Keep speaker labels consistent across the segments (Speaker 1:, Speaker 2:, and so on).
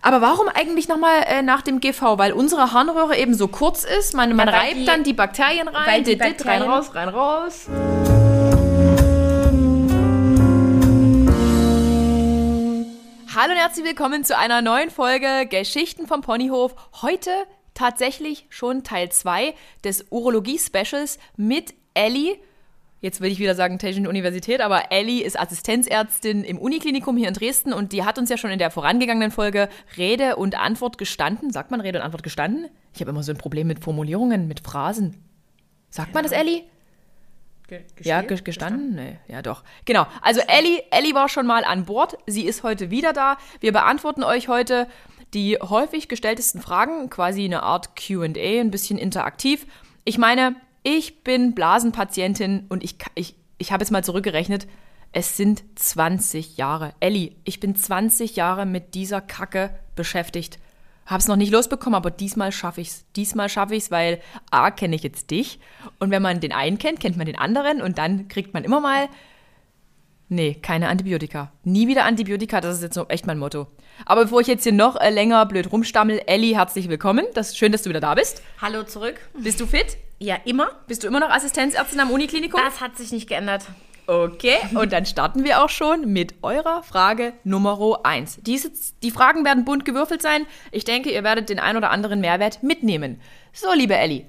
Speaker 1: Aber warum eigentlich nochmal äh, nach dem GV? Weil unsere Harnröhre eben so kurz ist. Man, man
Speaker 2: weil
Speaker 1: reibt
Speaker 2: die-
Speaker 1: dann die Bakterien rein,
Speaker 2: weil die
Speaker 1: dit, dit, rein
Speaker 2: Bakterien-
Speaker 1: raus, rein raus. Hallo und herzlich willkommen zu einer neuen Folge Geschichten vom Ponyhof. Heute tatsächlich schon Teil 2 des Urologie-Specials mit Ellie. Jetzt würde ich wieder sagen Technische Universität, aber Ellie ist Assistenzärztin im Uniklinikum hier in Dresden und die hat uns ja schon in der vorangegangenen Folge Rede und Antwort gestanden. Sagt man Rede und Antwort gestanden? Ich habe immer so ein Problem mit Formulierungen, mit Phrasen. Sagt man das, Ellie? Ja, ge- gestanden? Nee, ja doch. Genau. Also Ellie, Ellie war schon mal an Bord. Sie ist heute wieder da. Wir beantworten euch heute die häufig gestelltesten Fragen, quasi eine Art QA, ein bisschen interaktiv. Ich meine, ich bin Blasenpatientin und ich, ich, ich habe jetzt mal zurückgerechnet. Es sind 20 Jahre. Ellie, ich bin 20 Jahre mit dieser Kacke beschäftigt. Hab's noch nicht losbekommen, aber diesmal schaffe ich's. Diesmal schaffe ich's, weil A, kenne ich jetzt dich. Und wenn man den einen kennt, kennt man den anderen. Und dann kriegt man immer mal, nee, keine Antibiotika. Nie wieder Antibiotika, das ist jetzt so echt mein Motto. Aber bevor ich jetzt hier noch äh, länger blöd rumstammel, Elli, herzlich willkommen. Das ist schön, dass du wieder da bist.
Speaker 2: Hallo zurück.
Speaker 1: Bist du fit?
Speaker 2: Ja, immer.
Speaker 1: Bist du immer noch Assistenzärztin am Uniklinikum?
Speaker 2: Das hat sich nicht geändert.
Speaker 1: Okay, und dann starten wir auch schon mit eurer Frage Nummer 1. Diese, die Fragen werden bunt gewürfelt sein. Ich denke, ihr werdet den ein oder anderen Mehrwert mitnehmen. So, liebe Elli,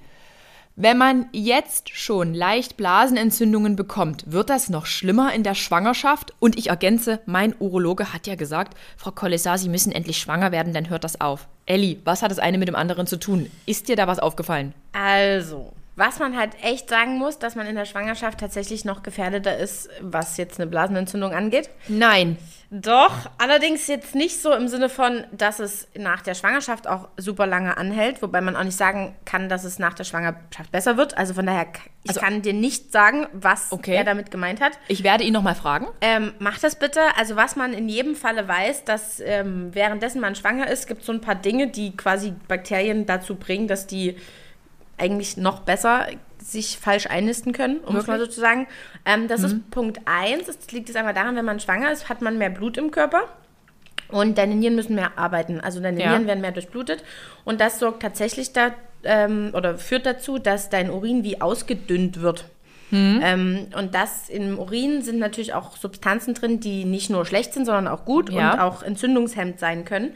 Speaker 1: wenn man jetzt schon leicht Blasenentzündungen bekommt, wird das noch schlimmer in der Schwangerschaft? Und ich ergänze, mein Urologe hat ja gesagt, Frau Kollessar, Sie müssen endlich schwanger werden, dann hört das auf. Elli, was hat das eine mit dem anderen zu tun? Ist dir da was aufgefallen?
Speaker 2: Also, was man halt echt sagen muss, dass man in der Schwangerschaft tatsächlich noch gefährdeter ist, was jetzt eine Blasenentzündung angeht.
Speaker 1: Nein.
Speaker 2: Doch, allerdings jetzt nicht so im Sinne von, dass es nach der Schwangerschaft auch super lange anhält, wobei man auch nicht sagen kann, dass es nach der Schwangerschaft besser wird. Also von daher, ich
Speaker 1: Also-
Speaker 2: kann dir nicht sagen, was
Speaker 1: Okay.
Speaker 2: er damit gemeint hat.
Speaker 1: Ich werde ihn nochmal fragen.
Speaker 2: Ähm, mach das bitte. Also was man in jedem Falle weiß, dass ähm, währenddessen man schwanger ist, gibt es so ein paar Dinge, die quasi Bakterien dazu bringen, dass die eigentlich noch besser sich falsch einnisten können, um es mal so zu sagen. Ähm, das ist Punkt 1. Das liegt jetzt einmal daran, wenn man schwanger ist, hat man mehr Blut im Körper. Und deine Nieren müssen mehr arbeiten. Also deine
Speaker 1: Ja.
Speaker 2: Nieren werden mehr durchblutet. Und das sorgt tatsächlich da, ähm, oder führt dazu, dass dein Urin wie ausgedünnt wird. Ähm, und das im Urin sind natürlich auch Substanzen drin, die nicht nur schlecht sind, sondern auch gut
Speaker 1: Ja.
Speaker 2: und auch entzündungshemmend sein können.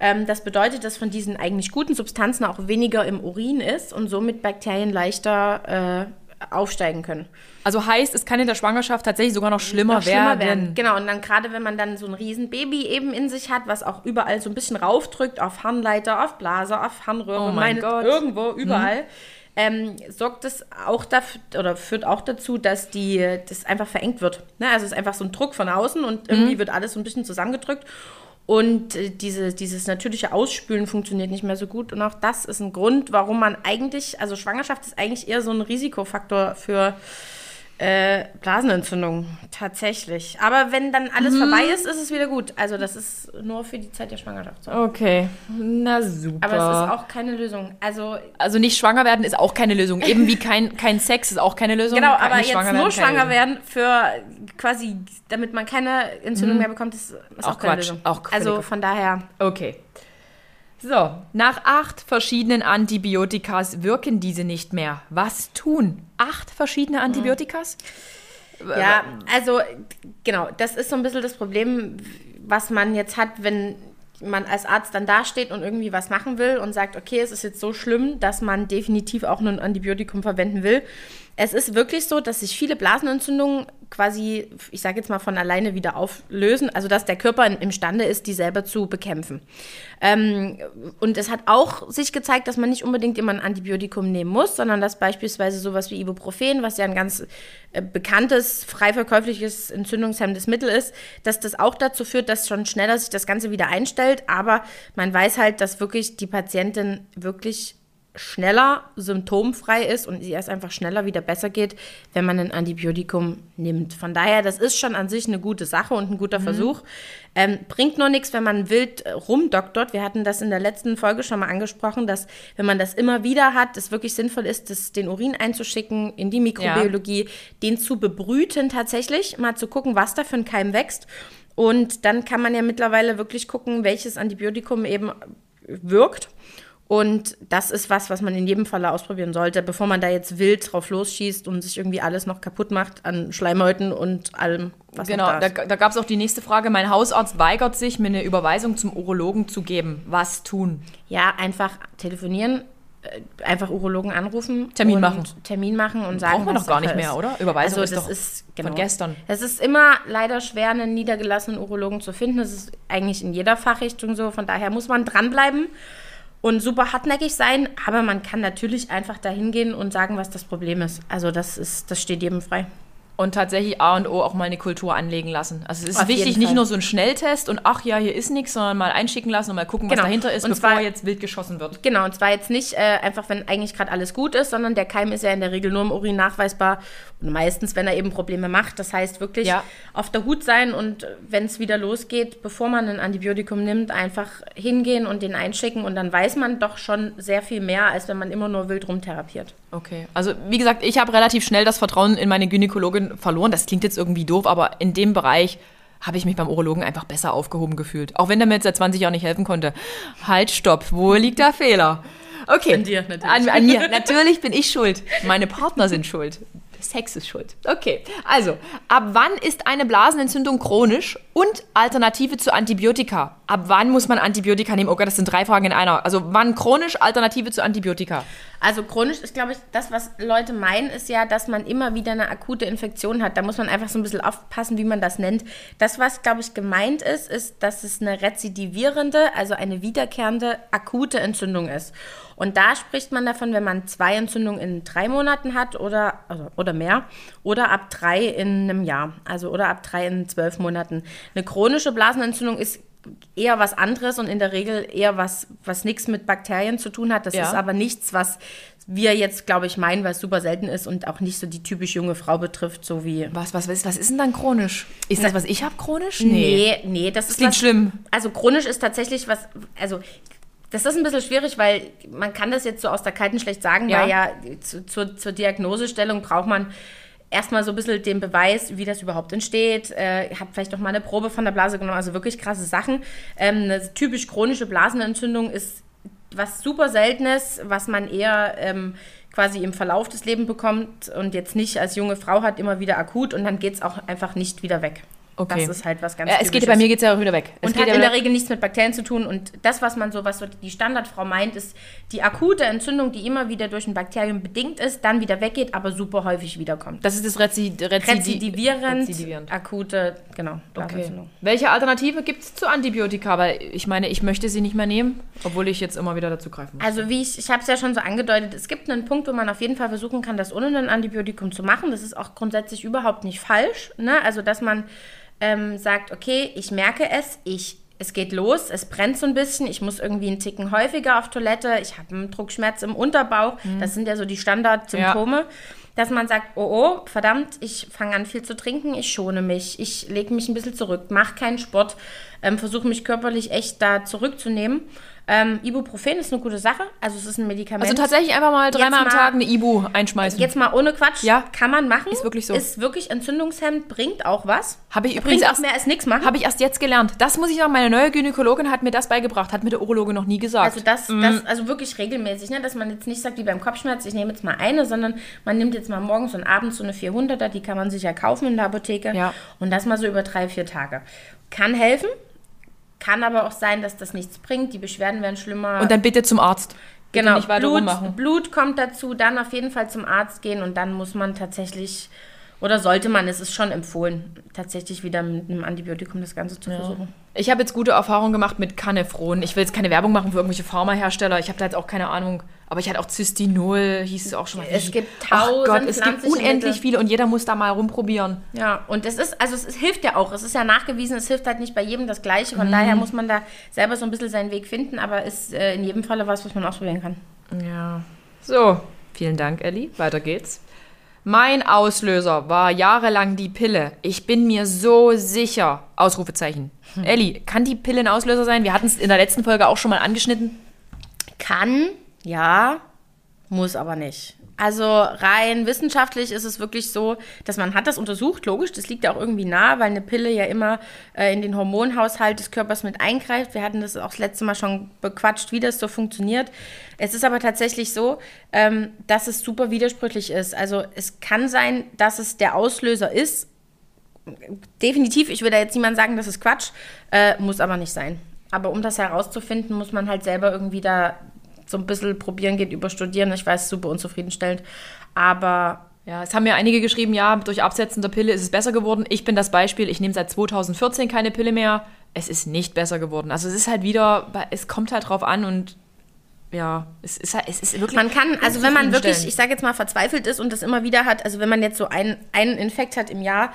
Speaker 2: Ähm, das bedeutet, dass von diesen eigentlich guten Substanzen auch weniger im Urin ist und somit Bakterien leichter äh, aufsteigen können.
Speaker 1: Also heißt, es kann in der Schwangerschaft tatsächlich sogar noch schlimmer,
Speaker 2: Noch schlimmer
Speaker 1: werden.
Speaker 2: Genau, und dann gerade wenn man dann so ein Riesenbaby eben in sich hat, was auch überall so ein bisschen raufdrückt, auf Harnleiter, auf Blase, auf Harnröhre,
Speaker 1: Oh mein Gott.
Speaker 2: irgendwo, überall, ähm, sorgt es auch dafür, oder führt auch dazu, dass die, das einfach verengt wird. Ne? Also es ist einfach so ein Druck von außen und irgendwie wird alles so ein bisschen zusammengedrückt. Und äh, diese, dieses natürliche Ausspülen funktioniert nicht mehr so gut. Und auch das ist ein Grund, warum man eigentlich, also Schwangerschaft ist eigentlich eher so ein Risikofaktor für äh, Blasenentzündung, tatsächlich. Aber wenn dann alles vorbei ist, ist es wieder gut. Also das ist nur für die Zeit der Schwangerschaft so.
Speaker 1: Okay, na super.
Speaker 2: Aber es ist auch keine Lösung. Also
Speaker 1: also nicht schwanger werden ist auch keine Lösung. Eben wie kein, kein Sex ist auch keine Lösung.
Speaker 2: genau, aber jetzt nur
Speaker 1: keine
Speaker 2: schwanger werden für quasi, damit man keine Entzündung mehr bekommt, ist, ist auch,
Speaker 1: Auch
Speaker 2: keine
Speaker 1: Quatsch,
Speaker 2: Lösung.
Speaker 1: auch
Speaker 2: also von daher,
Speaker 1: Okay. So, nach acht verschiedenen Antibiotikas wirken diese nicht mehr. Was tun? Acht verschiedene Antibiotikas?
Speaker 2: ja, also genau, das ist so ein bisschen das Problem, was man jetzt hat, wenn man als Arzt dann dasteht und irgendwie was machen will und sagt, okay, es ist jetzt so schlimm, dass man definitiv auch nur ein Antibiotikum verwenden will. Es ist wirklich so, dass sich viele Blasenentzündungen quasi, ich sage jetzt mal, von alleine wieder auflösen. Also, dass der Körper imstande ist, die selber zu bekämpfen. Ähm, und es hat auch sich gezeigt, dass man nicht unbedingt immer ein Antibiotikum nehmen muss, sondern dass beispielsweise sowas wie Ibuprofen, was ja ein ganz äh, bekanntes, frei verkäufliches, entzündungshemmendes Mittel ist, dass das auch dazu führt, dass schon schneller sich das Ganze wieder einstellt. Aber man weiß halt, dass wirklich die Patientin wirklich schneller symptomfrei ist und ihr es einfach schneller wieder besser geht, wenn man ein Antibiotikum nimmt. Von daher, das ist schon an sich eine gute Sache und ein guter Versuch. Ähm, bringt nur nichts, wenn man wild äh, rumdoktort. Wir hatten das in der letzten Folge schon mal angesprochen, dass wenn man das immer wieder hat, es wirklich sinnvoll ist, das, den Urin einzuschicken in die Mikrobiologie, den zu bebrüten tatsächlich, mal zu gucken, was da für ein Keim wächst Und dann kann man ja mittlerweile wirklich gucken, welches Antibiotikum eben wirkt. Und das ist was, was man in jedem Falle ausprobieren sollte, bevor man da jetzt wild drauf losschießt und sich irgendwie alles noch kaputt macht an Schleimhäuten und allem,
Speaker 1: was genau, da, da, da gab es auch die nächste Frage. Mein Hausarzt weigert sich, mir eine Überweisung zum Urologen zu geben. Was tun?
Speaker 2: Ja, einfach telefonieren, äh, einfach Urologen anrufen.
Speaker 1: Termin machen.
Speaker 2: Termin machen und sagen,
Speaker 1: Brauchen wir doch gar nicht mehr,
Speaker 2: ist.
Speaker 1: oder?
Speaker 2: Überweisung also, ist, das ist
Speaker 1: genau. von gestern.
Speaker 2: Es ist immer leider schwer, einen niedergelassenen Urologen zu finden. Das ist eigentlich in jeder Fachrichtung so. Von daher muss man dranbleiben und super hartnäckig sein, aber man kann natürlich einfach dahin gehen und sagen, was das Problem ist. Also das ist, das steht jedem frei.
Speaker 1: Und tatsächlich A und O auch mal eine Kultur anlegen lassen. Also es ist Auf wichtig, nicht nur so ein Schnelltest und ach ja, hier ist nichts, sondern mal einschicken lassen und mal gucken, genau. was dahinter ist, und bevor zwar, jetzt wild geschossen wird.
Speaker 2: Genau, und zwar jetzt nicht äh, einfach, wenn eigentlich gerade alles gut ist, sondern der Keim ist ja in der Regel nur im Urin nachweisbar und meistens, wenn er eben Probleme macht. Das heißt wirklich ja. auf der Hut sein und wenn es wieder losgeht, bevor man ein Antibiotikum nimmt, einfach hingehen und den einschicken und dann weiß man doch schon sehr viel mehr, als wenn man immer nur wild rumtherapiert.
Speaker 1: Okay, also wie gesagt, ich habe relativ schnell das Vertrauen in meine Gynäkologin verloren. Das klingt jetzt irgendwie doof, aber in dem Bereich habe ich mich beim Urologen einfach besser aufgehoben gefühlt. Auch wenn der mir jetzt seit 20 Jahren nicht helfen konnte. Halt, stopp, wo liegt der Fehler? Okay.
Speaker 2: An dir, natürlich.
Speaker 1: An, an mir. Natürlich bin ich schuld. Meine Partner sind schuld. Sex ist schuld. Okay, also, ab wann ist eine Blasenentzündung chronisch und Alternative zu Antibiotika? Ab wann muss man Antibiotika nehmen? Oh Gott, das sind drei Fragen in einer. Also, wann chronisch, Alternative zu Antibiotika?
Speaker 2: Also, chronisch ist, glaube ich, das, was Leute meinen, ist ja, dass man immer wieder eine akute Infektion hat. Da muss man einfach so ein bisschen aufpassen, wie man das nennt. Das, was, glaube ich, gemeint ist, ist, dass es eine rezidivierende, also eine wiederkehrende akute Entzündung ist. Und da spricht man davon, wenn man zwei Entzündungen in drei Monaten hat oder, also, oder mehr oder ab drei in einem Jahr, also oder ab drei in zwölf Monaten. Eine chronische Blasenentzündung ist eher was anderes und in der Regel eher was, was nichts mit Bakterien zu tun hat. Das ja. ist aber nichts, was wir jetzt, glaube ich, meinen, weil es super selten ist und auch nicht so die typisch junge Frau betrifft, so wie.
Speaker 1: Was, was, was, was ist denn dann chronisch? Ist das, was ich habe, chronisch?
Speaker 2: Nee, nee, nee das,
Speaker 1: das ist. Klingt was, schlimm.
Speaker 2: Also chronisch ist tatsächlich was, also das ist ein bisschen schwierig, weil man kann das jetzt so aus der Kalten schlecht sagen, ja. weil ja zu, zur, zur Diagnosestellung braucht man erstmal so ein bisschen den Beweis, wie das überhaupt entsteht. Äh, habe vielleicht noch mal eine Probe von der Blase genommen, also wirklich krasse Sachen. Ähm, eine typisch chronische Blasenentzündung ist was super Seltenes, was man eher ähm, quasi im Verlauf des Lebens bekommt und jetzt nicht als junge Frau hat, immer wieder akut und dann geht es auch einfach nicht wieder weg.
Speaker 1: Okay.
Speaker 2: Das ist halt was ganz
Speaker 1: ja, es geht Bei mir geht es ja auch wieder weg.
Speaker 2: Es und hat in der Regel nichts mit Bakterien zu tun. Und das, was man so, was so die Standardfrau meint, ist die akute Entzündung, die immer wieder durch ein Bakterium bedingt ist, dann wieder weggeht, aber super häufig wiederkommt.
Speaker 1: Das ist das Rezid Rezidi
Speaker 2: Rezidivierend, Rezidivierend, akute, genau.
Speaker 1: Okay. Welche Alternative gibt es zu Antibiotika? Weil ich meine, ich möchte sie nicht mehr nehmen, obwohl ich jetzt immer wieder dazu greifen muss.
Speaker 2: Also wie ich, ich habe es ja schon so angedeutet, es gibt einen Punkt, wo man auf jeden Fall versuchen kann, das ohne ein Antibiotikum zu machen. Das ist auch grundsätzlich überhaupt nicht falsch. Ne? Also dass man ähm, sagt, okay, ich merke es, ich, es geht los, es brennt so ein bisschen, ich muss irgendwie einen Ticken häufiger auf Toilette, ich habe einen Druckschmerz im Unterbauch, mhm. das sind ja so die Standardsymptome. Ja. Dass man sagt, oh oh, verdammt, ich fange an viel zu trinken, ich schone mich, ich lege mich ein bisschen zurück, mache keinen Sport, ähm, versuche mich körperlich echt da zurückzunehmen. Ähm, Ibuprofen ist eine gute Sache. Also es ist ein Medikament.
Speaker 1: Also tatsächlich einfach mal dreimal am Tag eine Ibu einschmeißen.
Speaker 2: Jetzt mal ohne Quatsch.
Speaker 1: Ja.
Speaker 2: Kann man machen.
Speaker 1: Ist wirklich so.
Speaker 2: Ist wirklich Entzündungshemd, bringt auch was.
Speaker 1: Habe ich übrigens
Speaker 2: erst, mehr als nichts machen.
Speaker 1: Habe ich erst jetzt gelernt. Das muss ich sagen, meine neue Gynäkologin hat mir das beigebracht, hat mir der Urologe noch nie gesagt.
Speaker 2: Also das, mhm. das also wirklich regelmäßig, ne? dass man jetzt nicht sagt, wie beim Kopfschmerz, ich nehme jetzt mal eine, sondern man nimmt jetzt mal morgens und abends so eine 400er, die kann man sich ja kaufen in der Apotheke.
Speaker 1: Ja.
Speaker 2: Und das mal so über drei, vier Tage. Kann helfen, kann aber auch sein, dass das nichts bringt. Die Beschwerden werden schlimmer.
Speaker 1: Und dann bitte zum Arzt.
Speaker 2: Bitte genau, Blut, Blut kommt dazu, dann auf jeden Fall zum Arzt gehen und dann muss man tatsächlich oder sollte man, es ist schon empfohlen, tatsächlich wieder mit einem Antibiotikum das Ganze zu ja. versuchen.
Speaker 1: Ich habe jetzt gute Erfahrungen gemacht mit Canefron. Ich will jetzt keine Werbung machen für irgendwelche Pharmahersteller. Ich habe da jetzt auch keine Ahnung. Aber ich hatte auch Cystinol, hieß es auch schon mal.
Speaker 2: Es gibt tausend oh Gott,
Speaker 1: es gibt unendlich viele und jeder muss da mal rumprobieren.
Speaker 2: Ja, und es ist, also es, es, hilft ja auch. Es ist ja nachgewiesen, es hilft halt nicht bei jedem das Gleiche. Von mhm. daher muss man da selber so ein bisschen seinen Weg finden, aber ist äh, in jedem Falle was, was man ausprobieren kann.
Speaker 1: Ja. So, vielen Dank, Elli. Weiter geht's. Mein Auslöser war jahrelang die Pille. Ich bin mir so sicher. Ausrufezeichen. Hm. Elli, kann die Pille ein Auslöser sein? Wir hatten es in der letzten Folge auch schon mal angeschnitten.
Speaker 2: Kann, ja, muss aber nicht. Also rein wissenschaftlich ist es wirklich so, dass man hat das untersucht, logisch, das liegt ja auch irgendwie nah, weil eine Pille ja immer äh, in den Hormonhaushalt des Körpers mit eingreift. Wir hatten das auch das letzte Mal schon bequatscht, wie das so funktioniert. Es ist aber tatsächlich so, ähm, dass es super widersprüchlich ist. Also es kann sein, dass es der Auslöser ist. Definitiv, ich will da jetzt niemand sagen, das ist Quatsch, äh, muss aber nicht sein. Aber um das herauszufinden, muss man halt selber irgendwie da so ein bisschen probieren geht über Studieren. Ich weiß, super unzufriedenstellend. Aber
Speaker 1: ja, es haben ja einige geschrieben, ja, durch Absetzen der Pille ist es besser geworden. Ich bin das Beispiel, ich nehme seit 2014 keine Pille mehr. Es ist nicht besser geworden. Also es ist halt wieder, es kommt halt drauf an und ja, es ist, halt, es ist wirklich.
Speaker 2: Man kann, also wenn man wirklich, ich sage jetzt mal, verzweifelt ist und das immer wieder hat, also wenn man jetzt so einen, einen Infekt hat im Jahr,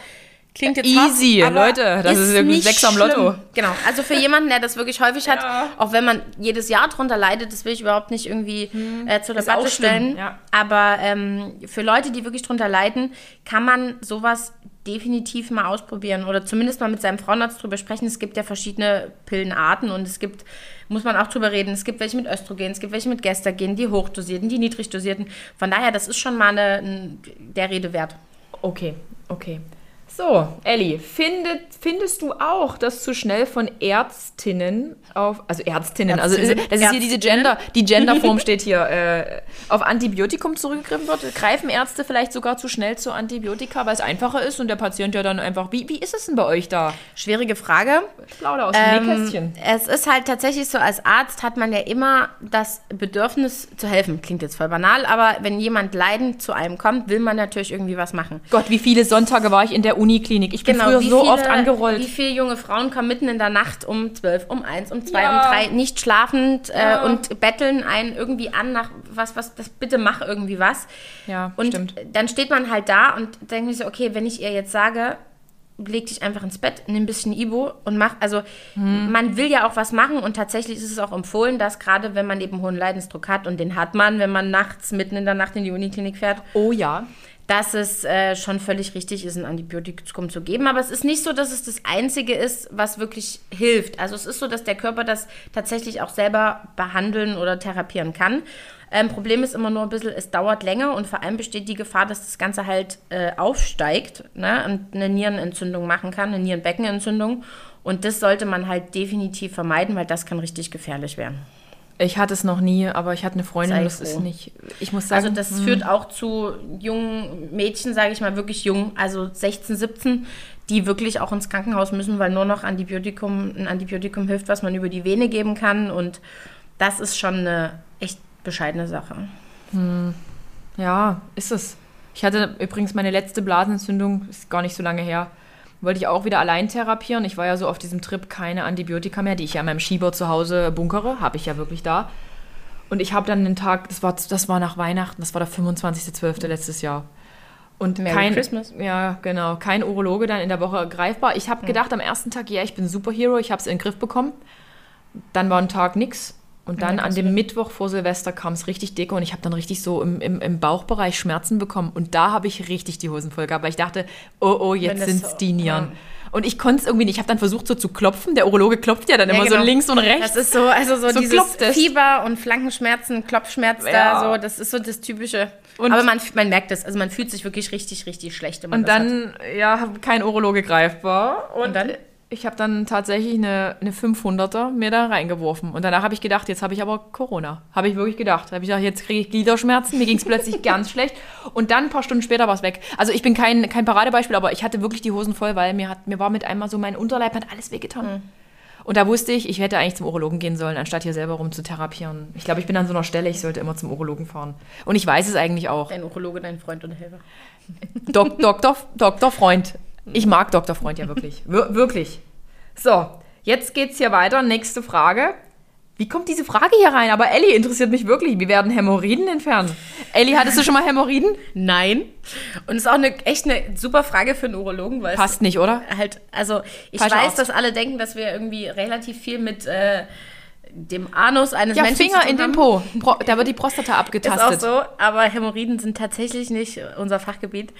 Speaker 2: Klingt jetzt
Speaker 1: Easy, hart, Leute, das ist, irgendwie sechs am Lotto.
Speaker 2: Genau, also für jemanden, der das wirklich häufig hat, ja. auch wenn man jedes Jahr drunter leidet, das will ich überhaupt nicht irgendwie hm. äh, zur Debatte stellen. Ja. Aber ähm, für Leute, die wirklich drunter leiden, kann man sowas definitiv mal ausprobieren oder zumindest mal mit seinem Frauenarzt drüber sprechen. Es gibt ja verschiedene Pillenarten und es gibt, muss man auch drüber reden, es gibt welche mit Östrogen, es gibt welche mit Gestagen, die hochdosierten, die niedrigdosierten. Von daher, das ist schon mal eine, der Rede wert.
Speaker 1: Okay, okay. So, Elli, findet, findest du auch, dass zu schnell von Ärztinnen auf, also Ärztinnen, also Ärztinnen, das ist hier diese Gender, die Genderform steht hier, äh, auf Antibiotikum zurückgegriffen wird? Greifen Ärzte vielleicht sogar zu schnell zu Antibiotika, weil es einfacher ist und der Patient ja dann einfach, wie, wie ist es denn bei euch da?
Speaker 2: Schwierige Frage.
Speaker 1: Plauder aus dem ähm, Nähkästchen.
Speaker 2: Es ist halt tatsächlich so, als Arzt hat man ja immer das Bedürfnis zu helfen. Klingt jetzt voll banal, aber wenn jemand leidend zu einem kommt, will man natürlich irgendwie was machen.
Speaker 1: Gott, wie viele Sonntage war ich in der Uni Uniklinik. Ich bin genau, früher so viele, oft angerollt.
Speaker 2: Wie viele junge Frauen kommen mitten in der Nacht um 12, um 1, um 2, ja. um 3, nicht schlafend äh, ja. und betteln einen irgendwie an nach was, was, das bitte mach irgendwie was.
Speaker 1: Ja,
Speaker 2: und
Speaker 1: stimmt.
Speaker 2: dann steht man halt da und denkt sich so, okay, wenn ich ihr jetzt sage, leg dich einfach ins Bett, nimm ein bisschen Ibo und mach, also hm. man will ja auch was machen und tatsächlich ist es auch empfohlen, dass gerade wenn man eben hohen Leidensdruck hat und den hat man, wenn man nachts mitten in der Nacht in die Uniklinik fährt.
Speaker 1: Oh ja
Speaker 2: dass es äh, schon völlig richtig ist, ein Antibiotikum zu geben. Aber es ist nicht so, dass es das Einzige ist, was wirklich hilft. Also es ist so, dass der Körper das tatsächlich auch selber behandeln oder therapieren kann. Ähm, Problem ist immer nur ein bisschen, es dauert länger und vor allem besteht die Gefahr, dass das Ganze halt äh, aufsteigt ne, und eine Nierenentzündung machen kann, eine Nierenbeckenentzündung. Und das sollte man halt definitiv vermeiden, weil das kann richtig gefährlich werden.
Speaker 1: Ich hatte es noch nie, aber ich hatte eine Freundin, das ist nicht. Ich muss
Speaker 2: sagen. Also das mh. führt auch zu jungen Mädchen, sage ich mal, wirklich jung, also 16, 17, die wirklich auch ins Krankenhaus müssen, weil nur noch Antibiotikum, ein Antibiotikum hilft, was man über die Vene geben kann. Und das ist schon eine echt bescheidene Sache.
Speaker 1: Hm. Ja, ist es. Ich hatte übrigens meine letzte Blasenentzündung, ist gar nicht so lange her wollte ich auch wieder allein therapieren. Ich war ja so auf diesem Trip keine Antibiotika mehr, die ich ja in meinem Schieber zu Hause bunkere, habe ich ja wirklich da. Und ich habe dann einen Tag, das war, das war nach Weihnachten, das war der 25.12. letztes Jahr. Und Merry kein, Christmas. Ja, genau, kein Urologe dann in der Woche greifbar. Ich habe hm. gedacht am ersten Tag, ja, ich bin Superhero, ich habe es in den Griff bekommen. Dann war ein Tag nichts. Und dann an dem Mittwoch vor Silvester kam es richtig dick und ich habe dann richtig so im, im, im, Bauchbereich Schmerzen bekommen. Und da habe ich richtig die Hosen voll gehabt, weil ich dachte, oh, oh, jetzt sind es die Nieren. Ja. Und ich konnte es irgendwie nicht. Ich habe dann versucht, so zu klopfen. Der Urologe klopft ja dann ja, immer genau. so links und rechts.
Speaker 2: Das ist so, also so, so dieses Fieber und Flankenschmerzen, Klopfschmerz ja. da, so, das ist so das Typische. Und Aber man, man merkt es, also man fühlt sich wirklich richtig, richtig schlecht.
Speaker 1: und dann, hat. ja, kein Urologe greifbar. Und, und dann ich habe dann tatsächlich eine, eine 500er mir da reingeworfen. Und danach habe ich gedacht, jetzt habe ich aber Corona. Habe ich wirklich gedacht. Habe ich gedacht, jetzt kriege ich Gliederschmerzen. Mir ging es plötzlich ganz schlecht. Und dann ein paar Stunden später war es weg. Also ich bin kein, kein Paradebeispiel, aber ich hatte wirklich die Hosen voll, weil mir, hat, mir war mit einmal so mein Unterleib hat alles wehgetan. Mhm. Und da wusste ich, ich hätte eigentlich zum Urologen gehen sollen, anstatt hier selber rum zu therapieren. Ich glaube, ich bin an so einer Stelle, ich sollte immer zum Urologen fahren. Und ich weiß es eigentlich auch.
Speaker 2: Dein Urologe, dein Freund und Helfer.
Speaker 1: Dok Doktor, Doktor Freund. Ich mag Dr. Freund ja wirklich. Wir wirklich. So, jetzt geht's hier weiter. Nächste Frage. Wie kommt diese Frage hier rein? Aber Ellie interessiert mich wirklich. Wie werden Hämorrhoiden entfernt? Ellie, hattest du schon mal Hämorrhoiden?
Speaker 2: Nein. Und ist auch eine, echt eine super Frage für einen Urologen, weil
Speaker 1: Passt nicht, oder?
Speaker 2: Halt, also ich Falsch weiß, aus. dass alle denken, dass wir irgendwie relativ viel mit äh, dem Anus eines ja, Menschen
Speaker 1: Finger in den Po. Pro, da wird die Prostata abgetastet.
Speaker 2: Ist auch so, aber Hämorrhoiden sind tatsächlich nicht unser Fachgebiet.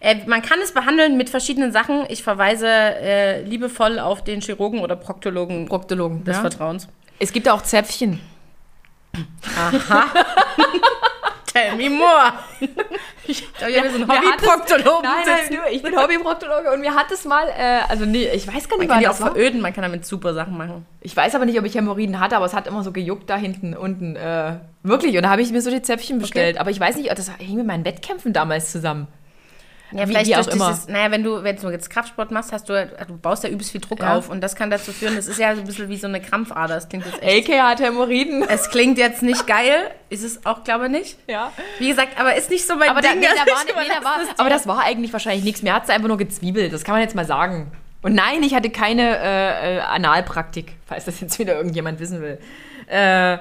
Speaker 2: Äh, man kann es behandeln mit verschiedenen Sachen. Ich verweise äh, liebevoll auf den Chirurgen oder Proktologen,
Speaker 1: Proktologen
Speaker 2: des ja. Vertrauens.
Speaker 1: Es gibt auch Zäpfchen.
Speaker 2: Aha. Tell me more. Ich glaube, wir sind Hobbyproktologen.
Speaker 1: Nein, nein, ich bin Hobbyproktologe und mir hat es mal, äh, also nee, ich weiß gar nicht,
Speaker 2: man kann die auch
Speaker 1: das
Speaker 2: veröden, man kann damit super Sachen machen.
Speaker 1: Ich weiß aber nicht, ob ich Hämorrhoiden hatte, aber es hat immer so gejuckt da hinten unten. Äh, wirklich, und da habe ich mir so die Zäpfchen bestellt. Aber ich weiß nicht, das hing mit meinen Wettkämpfen damals zusammen.
Speaker 2: Ja,
Speaker 1: Wie-
Speaker 2: vielleicht
Speaker 1: wie auch immer.
Speaker 2: dieses, naja, wenn du, wenn du jetzt Kraftsport machst, hast du, du baust ja übelst viel Druck
Speaker 1: Ja.
Speaker 2: auf und das kann dazu führen, das ist ja so ein bisschen wie so eine Krampfader. Das klingt jetzt echt.
Speaker 1: AK hat Hämorrhoiden.
Speaker 2: Es klingt jetzt nicht geil, ist es auch, glaube ich, nicht.
Speaker 1: Ja.
Speaker 2: Wie gesagt, aber ist nicht so mein
Speaker 1: Aber, da,
Speaker 2: Ding.
Speaker 1: nee, da war, nee, da war, aber das war eigentlich wahrscheinlich nichts. Mir hat es einfach nur gezwiebelt. Das kann man jetzt mal sagen. Und nein, ich hatte keine äh, äh, Analpraktik, falls das jetzt wieder irgendjemand wissen will. Äh,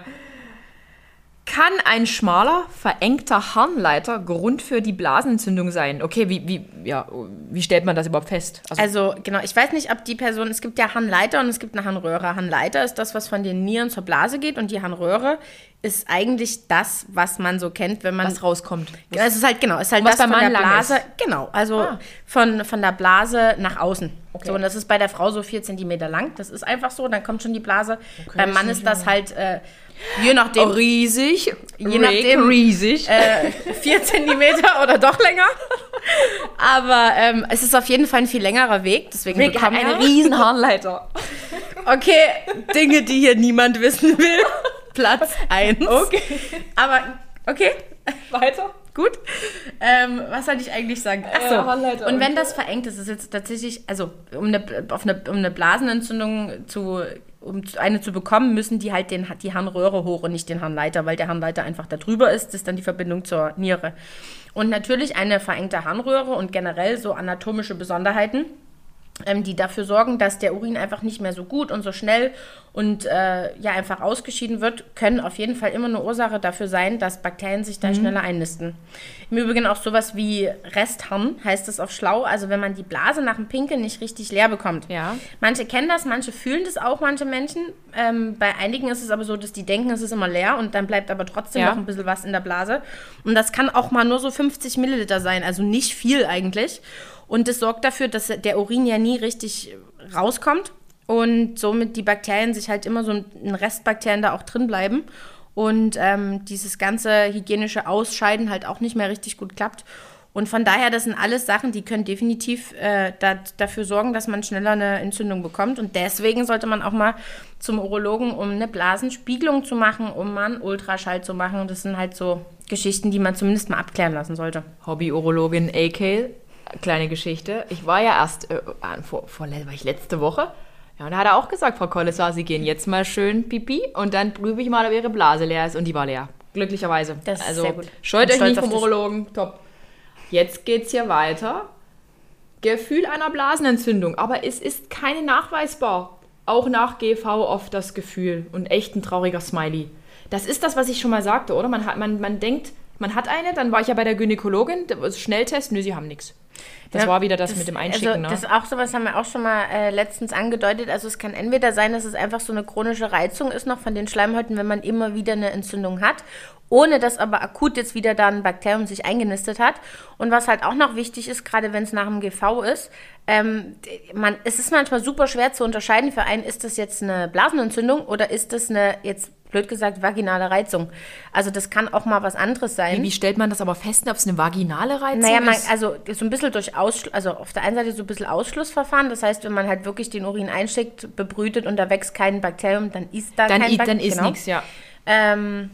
Speaker 1: kann ein schmaler, verengter Harnleiter Grund für die Blasenentzündung sein? Okay, wie, wie, ja, wie stellt man das überhaupt fest?
Speaker 2: Also genau, ich weiß nicht, ob die Person, es gibt ja Harnleiter und es gibt eine Harnröhre. Harnleiter ist das, was von den Nieren zur Blase geht und die Harnröhre ist eigentlich das, was man so kennt, wenn man
Speaker 1: was rauskommt.
Speaker 2: Es ist halt genau, es ist halt
Speaker 1: Was
Speaker 2: das von der Blase, genau, also
Speaker 1: Ah.
Speaker 2: von, von der Blase nach außen.
Speaker 1: Okay.
Speaker 2: So, und das ist bei der Frau so vier Zentimeter lang. Das ist einfach so, dann kommt schon die Blase. Beim Mann ist das halt, äh, je nachdem,
Speaker 1: riesig,
Speaker 2: Je nachdem,
Speaker 1: riesig.
Speaker 2: äh, vier Zentimeter oder doch länger. Aber ähm, es ist auf jeden Fall ein viel längerer Weg. Deswegen
Speaker 1: Rick hat eine riesen Harnleiter.
Speaker 2: Okay, Dinge, die hier niemand wissen will. Platz 1.
Speaker 1: Okay.
Speaker 2: Aber, okay,
Speaker 1: Weiter.
Speaker 2: gut. Ähm, was soll ich eigentlich sagen? Ach so.
Speaker 1: Äh,
Speaker 2: und wenn das verengt ist, ist jetzt tatsächlich, also um eine, auf eine, um eine Blasenentzündung zu, um eine zu bekommen, müssen die halt den, die Harnröhre hoch und nicht den Harnleiter, weil der Harnleiter einfach da drüber ist. Das ist dann die Verbindung zur Niere. Und natürlich eine verengte Harnröhre und generell so anatomische Besonderheiten die dafür sorgen, dass der Urin einfach nicht mehr so gut und so schnell und äh, ja einfach ausgeschieden wird, können auf jeden Fall immer eine Ursache dafür sein, dass Bakterien sich
Speaker 1: Mhm.
Speaker 2: da schneller einnisten. Im Übrigen auch sowas wie Restharn heißt es auf schlau, also wenn man die Blase nach dem Pinkeln nicht richtig leer bekommt.
Speaker 1: Ja.
Speaker 2: Manche kennen das, manche fühlen das auch, manche Menschen. Ähm, bei einigen ist es aber so, dass die denken, es ist immer leer und dann bleibt aber trotzdem
Speaker 1: Ja.
Speaker 2: noch ein bisschen was in der Blase. Und das kann auch mal nur so 50 Milliliter sein, also nicht viel eigentlich. Und das sorgt dafür, dass der Urin ja nie richtig rauskommt und somit die Bakterien sich halt immer so ein Restbakterien da auch drin bleiben und ähm, dieses ganze hygienische Ausscheiden halt auch nicht mehr richtig gut klappt. Und von daher, das sind alles Sachen, die können definitiv äh, da, dafür sorgen, dass man schneller eine Entzündung bekommt. Und deswegen sollte man auch mal zum Urologen, um eine Blasenspiegelung zu machen, um mal einen Ultraschall zu machen. Das sind halt so Geschichten, die man zumindest mal abklären lassen sollte.
Speaker 1: Hobby-Urologin AK, kleine Geschichte. Ich war ja erst, äh, vor, vor, war ich letzte Woche. Ja, und da hat er auch gesagt, Frau Kollesar, Sie gehen jetzt mal schön pipi und dann prüfe ich mal, ob Ihre Blase leer ist. Und die war leer. Glücklicherweise.
Speaker 2: Das ist
Speaker 1: also,
Speaker 2: sehr gut.
Speaker 1: scheut euch nicht vom. Urologen. Top. Jetzt geht's hier weiter. Gefühl einer Blasenentzündung. Aber es ist keine nachweisbar. Auch nach GV oft das Gefühl. Und echt ein trauriger Smiley. Das ist das, was ich schon mal sagte, oder? Man, hat, man, man denkt, man hat eine, dann war ich ja bei der Gynäkologin, das Schnelltest, nö, sie haben nichts. Das
Speaker 2: Ja,
Speaker 1: war wieder das, mit dem Einschicken,
Speaker 2: also,
Speaker 1: ne?
Speaker 2: Das ist auch sowas haben wir auch schon mal äh, letztens angedeutet. Also es kann entweder sein, dass es einfach so eine chronische Reizung ist noch von den Schleimhäuten, wenn man immer wieder eine Entzündung hat, ohne dass aber akut jetzt wieder da ein Bakterium sich eingenistet hat. Und was halt auch noch wichtig ist, gerade wenn es nach dem GV ist, ähm, man, es ist manchmal super schwer zu unterscheiden für einen, ist das jetzt eine Blasenentzündung oder ist das eine, jetzt blöd gesagt, vaginale Reizung. Also das kann auch mal was anderes sein.
Speaker 1: Wie stellt man das aber fest, ob es eine vaginale Reizung
Speaker 2: Naja, man,
Speaker 1: ist?
Speaker 2: also so ein bisschen durch Ausschluss, also auf der einen Seite so ein bisschen Ausschlussverfahren. Das heißt, wenn man halt wirklich den Urin einschickt, bebrütet und da wächst kein Bakterium, dann ist da
Speaker 1: dann,
Speaker 2: kein
Speaker 1: i-
Speaker 2: Bakterium.
Speaker 1: dann ist nichts, ja.
Speaker 2: Ähm,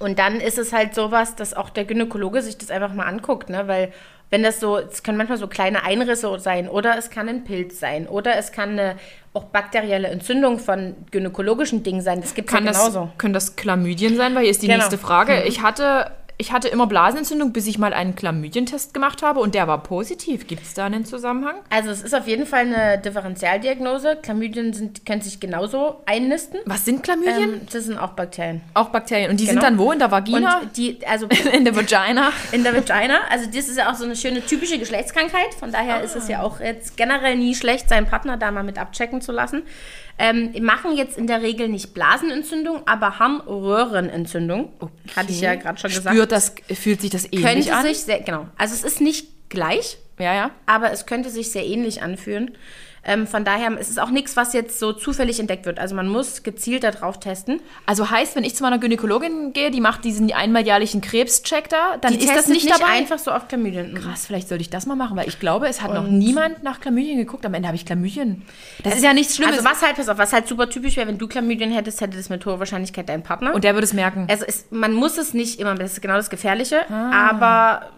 Speaker 2: und dann ist es halt sowas, dass auch der Gynäkologe sich das einfach mal anguckt, ne? Weil wenn das so, es können manchmal so kleine Einrisse sein oder es kann ein Pilz sein oder es kann eine auch bakterielle Entzündung von gynäkologischen Dingen sein. Das gibt es ja
Speaker 1: Kann das,
Speaker 2: genauso.
Speaker 1: können das Chlamydien sein? Weil hier ist die
Speaker 2: Genau.
Speaker 1: nächste Frage. Ich hatte, ich hatte immer Blasenentzündung, bis ich mal einen Chlamydientest gemacht habe und der war positiv. Gibt es da einen Zusammenhang?
Speaker 2: Also es ist auf jeden Fall eine Differentialdiagnose. Chlamydien sind, können sich genauso einnisten.
Speaker 1: Was sind Chlamydien?
Speaker 2: Ähm, das sind auch Bakterien.
Speaker 1: Auch Bakterien. Und die sind
Speaker 2: genau.
Speaker 1: dann wo? In der Vagina?
Speaker 2: Und die, also
Speaker 1: in der Vagina?
Speaker 2: in der Vagina, also das ist ja auch so eine schöne typische Geschlechtskrankheit. Von daher ist es ja auch jetzt generell nie schlecht, seinen Partner da mal mit abchecken zu lassen. Ähm, machen jetzt in der Regel nicht Blasenentzündung, aber Harnröhrenentzündung. Hatte ich ja gerade schon gesagt.
Speaker 1: Spürt das, fühlt sich das ähnlich
Speaker 2: Könnte
Speaker 1: an?
Speaker 2: sich sehr, genau. Also es ist nicht gleich.
Speaker 1: Ja, ja.
Speaker 2: aber es könnte sich sehr ähnlich anfühlen. Ähm, von daher ist es auch nichts, was jetzt so zufällig entdeckt wird. Also man muss gezielt darauf testen.
Speaker 1: Also heißt, wenn ich zu meiner Gynäkologin gehe, die macht diesen einmal jährlichen Krebscheck da, dann
Speaker 2: Die
Speaker 1: ist das
Speaker 2: testet
Speaker 1: nicht dabei.
Speaker 2: einfach so auf Chlamydien.
Speaker 1: Krass, vielleicht sollte ich das mal machen, weil ich glaube, es hat noch niemand nach Chlamydien geguckt. Am Ende habe ich Chlamydien. Das ist ja nichts Schlimmes.
Speaker 2: Also was halt, pass auf, was halt super typisch wäre, wenn du Chlamydien hättest, hätte das mit hoher Wahrscheinlichkeit dein Partner.
Speaker 1: und der würde es merken.
Speaker 2: also es, man muss es nicht immer, das ist genau das Gefährliche,
Speaker 1: Ah.
Speaker 2: aber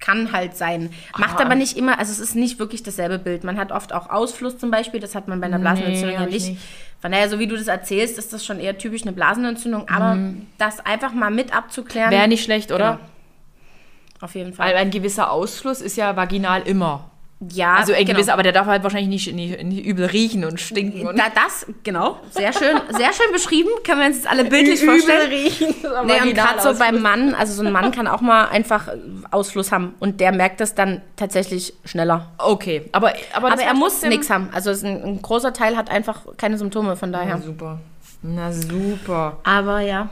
Speaker 2: kann halt sein. Macht
Speaker 1: Ah.
Speaker 2: aber nicht immer, also es ist nicht wirklich dasselbe Bild. Man hat oft auch Ausfluss zum Beispiel, das hat man bei einer Blasenentzündung ja
Speaker 1: hab ich
Speaker 2: nicht.
Speaker 1: nicht.
Speaker 2: Von daher, so wie du das erzählst, ist das schon eher typisch eine Blasenentzündung, aber das einfach mal mit abzuklären,
Speaker 1: Wäre nicht schlecht, oder?
Speaker 2: Genau. auf jeden Fall.
Speaker 1: Weil ein gewisser Ausfluss ist ja vaginal immer.
Speaker 2: Ja,
Speaker 1: Also ein
Speaker 2: genau.
Speaker 1: aber der darf halt wahrscheinlich nicht, nicht, nicht übel riechen und stinken. Und
Speaker 2: Da, das, genau, sehr schön, sehr schön beschrieben. Können wir uns jetzt alle bildlich vorstellen.
Speaker 1: riechen.
Speaker 2: Nee, und gerade so beim Mann, also so ein Mann kann auch mal einfach Ausfluss haben und der merkt das dann tatsächlich schneller.
Speaker 1: Okay, aber, aber,
Speaker 2: Aber er muss nichts haben. Also ein, ein großer Teil hat einfach keine Symptome, von daher.
Speaker 1: Na super. Na super.
Speaker 2: Aber ja.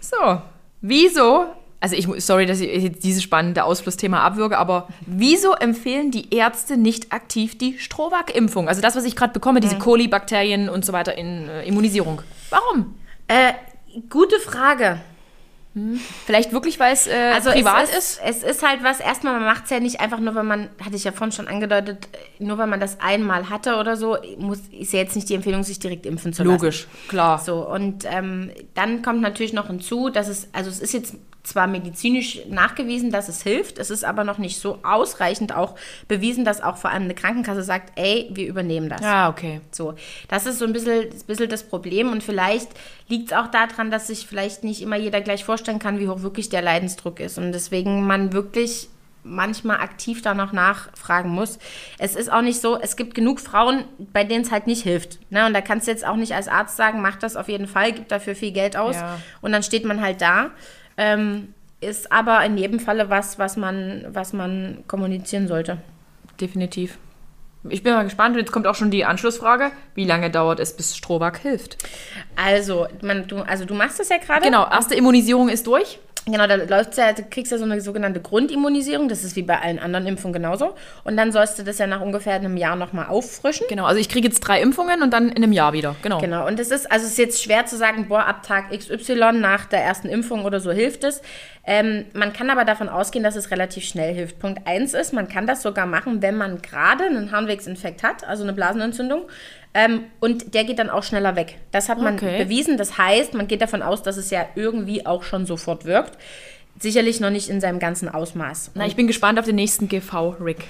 Speaker 1: So, wieso, also ich, sorry, dass ich dieses spannende Ausflussthema abwürge, aber wieso empfehlen die Ärzte nicht aktiv die Strohwag-Impfung? Also das, was ich gerade bekomme, diese Kolibakterien und so weiter in äh, Immunisierung. Warum?
Speaker 2: Äh, gute Frage.
Speaker 1: Vielleicht wirklich, weil es äh,
Speaker 2: Also
Speaker 1: privat
Speaker 2: es
Speaker 1: ist?
Speaker 2: ist, es ist halt was, erstmal, man macht es ja nicht einfach nur, wenn man, hatte ich ja vorhin schon angedeutet, nur weil man das einmal hatte oder so, muss, ist ja jetzt nicht die Empfehlung, sich direkt impfen zu lassen.
Speaker 1: Logisch, klar.
Speaker 2: So, und ähm, dann kommt natürlich noch hinzu, dass es, also es ist jetzt zwar medizinisch nachgewiesen, dass es hilft, es ist aber noch nicht so ausreichend auch bewiesen, dass auch vor allem eine Krankenkasse sagt, ey, wir übernehmen das.
Speaker 1: Ah, okay.
Speaker 2: So, das ist so ein bisschen, bisschen das Problem und vielleicht liegt es auch daran, dass sich vielleicht nicht immer jeder gleich vorstellen kann, wie hoch wirklich der Leidensdruck ist und deswegen man wirklich manchmal aktiv danach nachfragen muss. Es ist auch nicht so, es gibt genug Frauen, bei denen es halt nicht hilft. Ne? Und da kannst du jetzt auch nicht als Arzt sagen, mach das auf jeden Fall, gib dafür viel Geld aus
Speaker 1: Ja.
Speaker 2: und dann steht man halt da. Ähm, ist aber in jedem Falle was, was man, was man kommunizieren sollte.
Speaker 1: Definitiv. Ich bin mal gespannt und jetzt kommt auch schon die Anschlussfrage. Wie lange dauert es, bis Strohwag hilft?
Speaker 2: Also, man, du, also du machst das ja gerade.
Speaker 1: Genau, erste Immunisierung ist durch.
Speaker 2: Genau, da läuft's ja, du kriegst ja so eine sogenannte Grundimmunisierung, das ist wie bei allen anderen Impfungen genauso. Und dann sollst du das ja nach ungefähr einem Jahr nochmal auffrischen.
Speaker 1: Genau, also ich kriege jetzt drei Impfungen und dann in einem Jahr wieder. Genau.
Speaker 2: Genau, und es ist, also es ist jetzt schwer zu sagen, boah, ab Tag XY nach der ersten Impfung oder so hilft es. Ähm, man kann aber davon ausgehen, dass es relativ schnell hilft. Punkt eins ist, man kann das sogar machen, wenn man gerade einen Harnwegsinfekt hat, also eine Blasenentzündung. Ähm, und der geht dann auch schneller weg. Das hat man
Speaker 1: Okay.
Speaker 2: bewiesen. Das heißt, man geht davon aus, dass es ja irgendwie auch schon sofort wirkt. Sicherlich noch nicht in seinem ganzen Ausmaß.
Speaker 1: Na, ich bin gespannt auf den nächsten GV-Rick.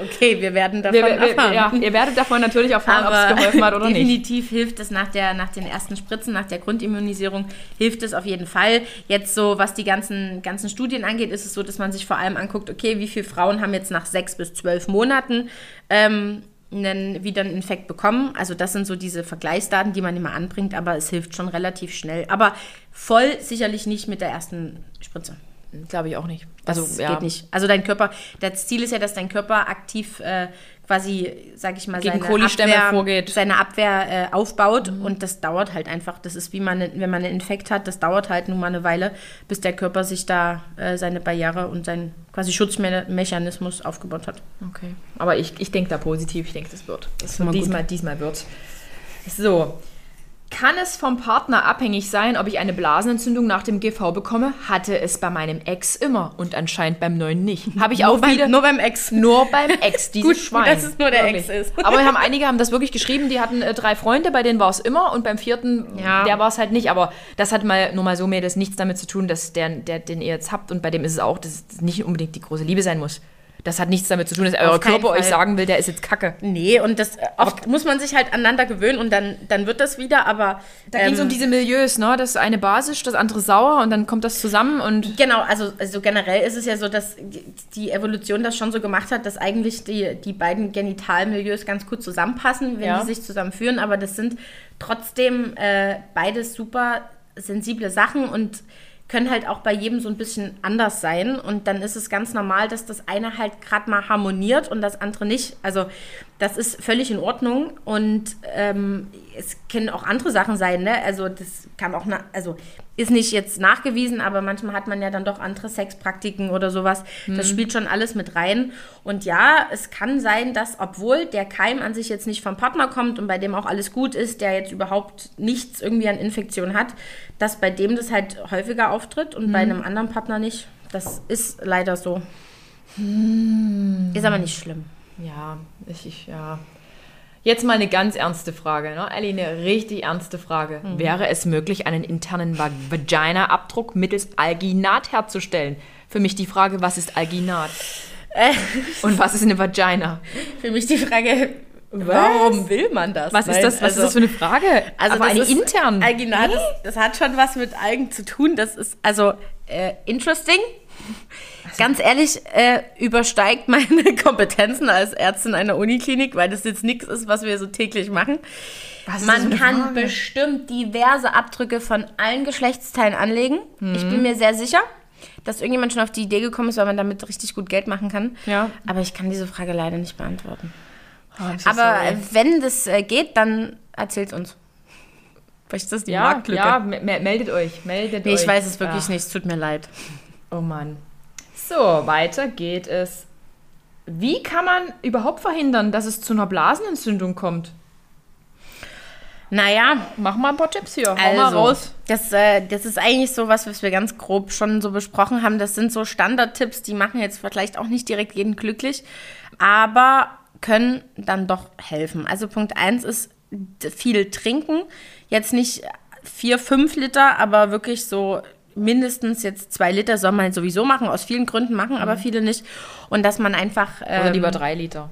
Speaker 2: Okay, wir werden davon
Speaker 1: Wir, wir,
Speaker 2: erfahren.
Speaker 1: ja, ihr werdet davon natürlich erfahren, ob es geholfen hat oder nicht.
Speaker 2: definitiv hilft es nach, der, nach den ersten Spritzen, nach der Grundimmunisierung, hilft es auf jeden Fall. Jetzt so, was die ganzen, ganzen Studien angeht, ist es so, dass man sich vor allem anguckt, okay, wie viele Frauen haben jetzt nach sechs bis zwölf Monaten ähm, einen, wieder einen Infekt bekommen. Also das sind so diese Vergleichsdaten, die man immer anbringt, aber es hilft schon relativ schnell. Aber voll sicherlich nicht mit der ersten Spritze.
Speaker 1: Glaube ich auch nicht.
Speaker 2: Das
Speaker 1: Also, ja.
Speaker 2: geht nicht. Also dein Körper, das Ziel ist ja, dass dein Körper aktiv äh, quasi, sag ich mal,
Speaker 1: Gegen
Speaker 2: seine Abwehr,
Speaker 1: vorgeht.
Speaker 2: seine Abwehr äh, aufbaut und das dauert halt einfach. Das ist wie man, wenn man einen Infekt hat, das dauert halt nun mal eine Weile, bis der Körper sich da äh, seine Barriere und seinen quasi Schutzmechanismus aufgebaut hat.
Speaker 1: Okay. Aber ich, ich denke da positiv. Ich denke, das wird. Das diesmal, diesmal wird. So. Kann es vom Partner abhängig sein, ob ich eine Blasenentzündung nach dem GV bekomme? Hatte es bei meinem Ex immer und anscheinend beim neuen nicht. Habe ich auch
Speaker 2: nur, beim,
Speaker 1: viele.
Speaker 2: nur beim Ex.
Speaker 1: Nur beim Ex, dieses
Speaker 2: Gut, gut,
Speaker 1: Schwein.
Speaker 2: dass es nur der
Speaker 1: Wirklich.
Speaker 2: Ex ist.
Speaker 1: Aber wir haben einige haben das wirklich geschrieben, die hatten äh, drei Freunde, bei denen war es immer und beim vierten,
Speaker 2: Ja.
Speaker 1: der war es halt nicht. Aber das hat mal nur mal so Mädels nichts damit zu tun, dass der, der, den ihr jetzt habt und bei dem ist es auch, dass es nicht unbedingt die große Liebe sein muss. Das hat nichts damit zu tun, dass euer Körper euch
Speaker 2: Fall.
Speaker 1: sagen will, der ist jetzt kacke.
Speaker 2: Nee, und das äh, oft muss man sich halt aneinander gewöhnen und dann, dann wird das wieder, aber.
Speaker 1: Da ging es
Speaker 2: ähm,
Speaker 1: um diese Milieus, ne? Das eine basisch, das andere sauer und dann kommt das zusammen und
Speaker 2: Genau, also, also generell ist es ja so, dass die- die Evolution das schon so gemacht hat, dass eigentlich die, die beiden Genitalmilieus ganz gut zusammenpassen, wenn
Speaker 1: Ja.
Speaker 2: die sich zusammenführen. Aber das sind trotzdem äh, beides super sensible Sachen und können halt auch bei jedem so ein bisschen anders sein. Und dann ist es ganz normal, dass das eine halt gerade mal harmoniert und das andere nicht. Also das ist völlig in Ordnung und ähm, es können auch andere Sachen sein, ne? Also das kann auch, also ist nicht jetzt nachgewiesen, aber manchmal hat man ja dann doch andere Sexpraktiken oder sowas. Das
Speaker 1: Mhm.
Speaker 2: spielt schon alles mit rein. Und ja, es kann sein, dass obwohl der Keim an sich jetzt nicht vom Partner kommt und bei dem auch alles gut ist, der jetzt überhaupt nichts irgendwie an Infektion hat, dass bei dem das halt häufiger auftritt und
Speaker 1: Mhm.
Speaker 2: bei einem anderen Partner nicht. Das ist leider so.
Speaker 1: Hm.
Speaker 2: Ist aber nicht schlimm.
Speaker 1: Ja, ich, ich ja. Jetzt mal eine ganz ernste Frage, ne? Ellie, eine richtig ernste Frage.
Speaker 2: Mhm.
Speaker 1: Wäre es möglich, einen internen Va- Vagina-Abdruck mittels Alginat herzustellen? Für mich die Frage, was ist Alginat?
Speaker 2: Äh.
Speaker 1: Und was ist eine Vagina?
Speaker 2: Für mich die Frage, warum will man das?
Speaker 1: Was ist das? Was
Speaker 2: also-
Speaker 1: ist das für eine Frage?
Speaker 2: Also
Speaker 1: Aber
Speaker 2: das
Speaker 1: eine
Speaker 2: ist
Speaker 1: intern.
Speaker 2: Alginat, das, das hat schon was mit Algen zu tun. Das ist also äh, interesting. Ganz ehrlich, äh, übersteigt meine Kompetenzen als Ärztin einer Uniklinik, weil das jetzt nichts ist, was wir so täglich machen.
Speaker 1: Was
Speaker 2: Man kann
Speaker 1: Frage?
Speaker 2: bestimmt diverse Abdrücke von allen Geschlechtsteilen anlegen. Ich bin mir sehr sicher, dass irgendjemand schon auf die Idee gekommen ist, weil man damit richtig gut Geld machen kann.
Speaker 1: Ja.
Speaker 2: Aber ich kann diese Frage leider nicht beantworten.
Speaker 1: Oh,
Speaker 2: Aber
Speaker 1: sorry.
Speaker 2: wenn das äh, geht, dann erzählt uns. Vielleicht ist das die
Speaker 1: ja,
Speaker 2: Marktlücke.
Speaker 1: ja, me- me- meldet euch, meldet
Speaker 2: Nee,
Speaker 1: euch.
Speaker 2: ich weiß es wirklich
Speaker 1: Ach,
Speaker 2: nicht. Es tut mir leid.
Speaker 1: Oh Mann. So, weiter geht es. Wie kann man überhaupt verhindern, dass es zu einer Blasenentzündung kommt?
Speaker 2: Naja,
Speaker 1: Mach mal ein paar Tipps hier. Hau
Speaker 2: also,
Speaker 1: mal raus.
Speaker 2: Das, äh, das ist eigentlich so was, was wir ganz grob schon so besprochen haben. Das sind so Standardtipps, die machen jetzt vielleicht auch nicht direkt jeden glücklich, aber können dann doch helfen. Also Punkt 1 ist viel trinken. Jetzt nicht vier, fünf Liter, aber wirklich so mindestens jetzt zwei Liter soll man sowieso machen, aus vielen Gründen machen, aber viele nicht. Und dass man einfach.
Speaker 1: Oder
Speaker 2: ähm,
Speaker 1: lieber drei Liter.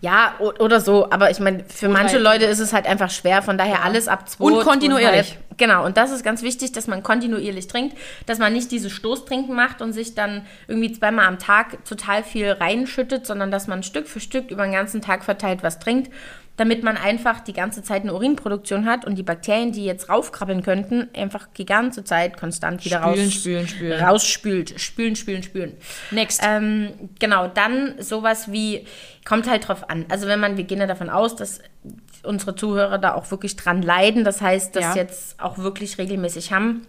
Speaker 2: Ja, oder so. Aber ich meine, für manche
Speaker 1: drei.
Speaker 2: Leute ist es halt einfach schwer. Von daher alles ab zwei.
Speaker 1: Und kontinuierlich.
Speaker 2: zweieinhalb. Genau. Und das ist ganz wichtig, dass man kontinuierlich trinkt, dass man nicht dieses Stoßtrinken macht und sich dann irgendwie zweimal am Tag total viel reinschüttet, sondern dass man Stück für Stück über den ganzen Tag verteilt was trinkt, damit man einfach die ganze Zeit eine Urinproduktion hat und die Bakterien, die jetzt raufkrabbeln könnten, einfach die ganze Zeit konstant wieder
Speaker 1: Spülen,
Speaker 2: raus,
Speaker 1: spülen, spülen.
Speaker 2: rausspült. Spülen, spülen, spülen.
Speaker 1: Next.
Speaker 2: Ähm, genau, dann sowas wie, kommt halt drauf an. Also wenn man, wir gehen ja davon aus, dass unsere Zuhörer da auch wirklich dran leiden, das heißt, das
Speaker 1: Ja.
Speaker 2: jetzt auch wirklich regelmäßig haben.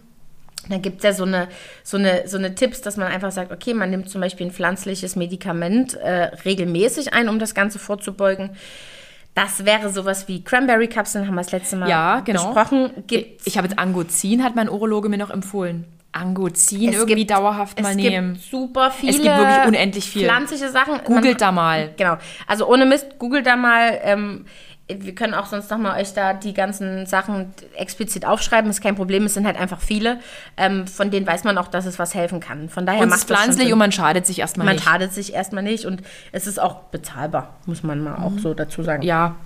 Speaker 2: Dann gibt es ja so eine, so, eine, so eine Tipps, dass man einfach sagt, okay, man nimmt zum Beispiel ein pflanzliches Medikament äh, regelmäßig ein, um das Ganze vorzubeugen. Das wäre sowas wie Cranberry-Kapseln, haben wir das letzte Mal
Speaker 1: Ja, genau.
Speaker 2: besprochen. Gibt
Speaker 1: ich habe jetzt Angozin, hat mein Urologe mir noch empfohlen. Angozin
Speaker 2: Es
Speaker 1: irgendwie
Speaker 2: gibt-
Speaker 1: dauerhaft mal
Speaker 2: es
Speaker 1: nehmen.
Speaker 2: gibt super viele
Speaker 1: Es gibt wirklich unendlich viel.
Speaker 2: pflanzliche Sachen.
Speaker 1: Googelt da mal.
Speaker 2: Genau. Also ohne Mist, googelt da mal. Ähm, wir können auch sonst nochmal euch da die ganzen Sachen explizit aufschreiben. Ist kein Problem, es sind halt einfach viele. Ähm, von denen weiß man auch, dass es was helfen kann. Von daher
Speaker 1: Und es
Speaker 2: macht schon
Speaker 1: pflanzlich und man schadet sich erstmal
Speaker 2: man
Speaker 1: nicht.
Speaker 2: schadet sich erstmal nicht und es ist auch bezahlbar, muss man mal auch so dazu sagen.
Speaker 1: Ja,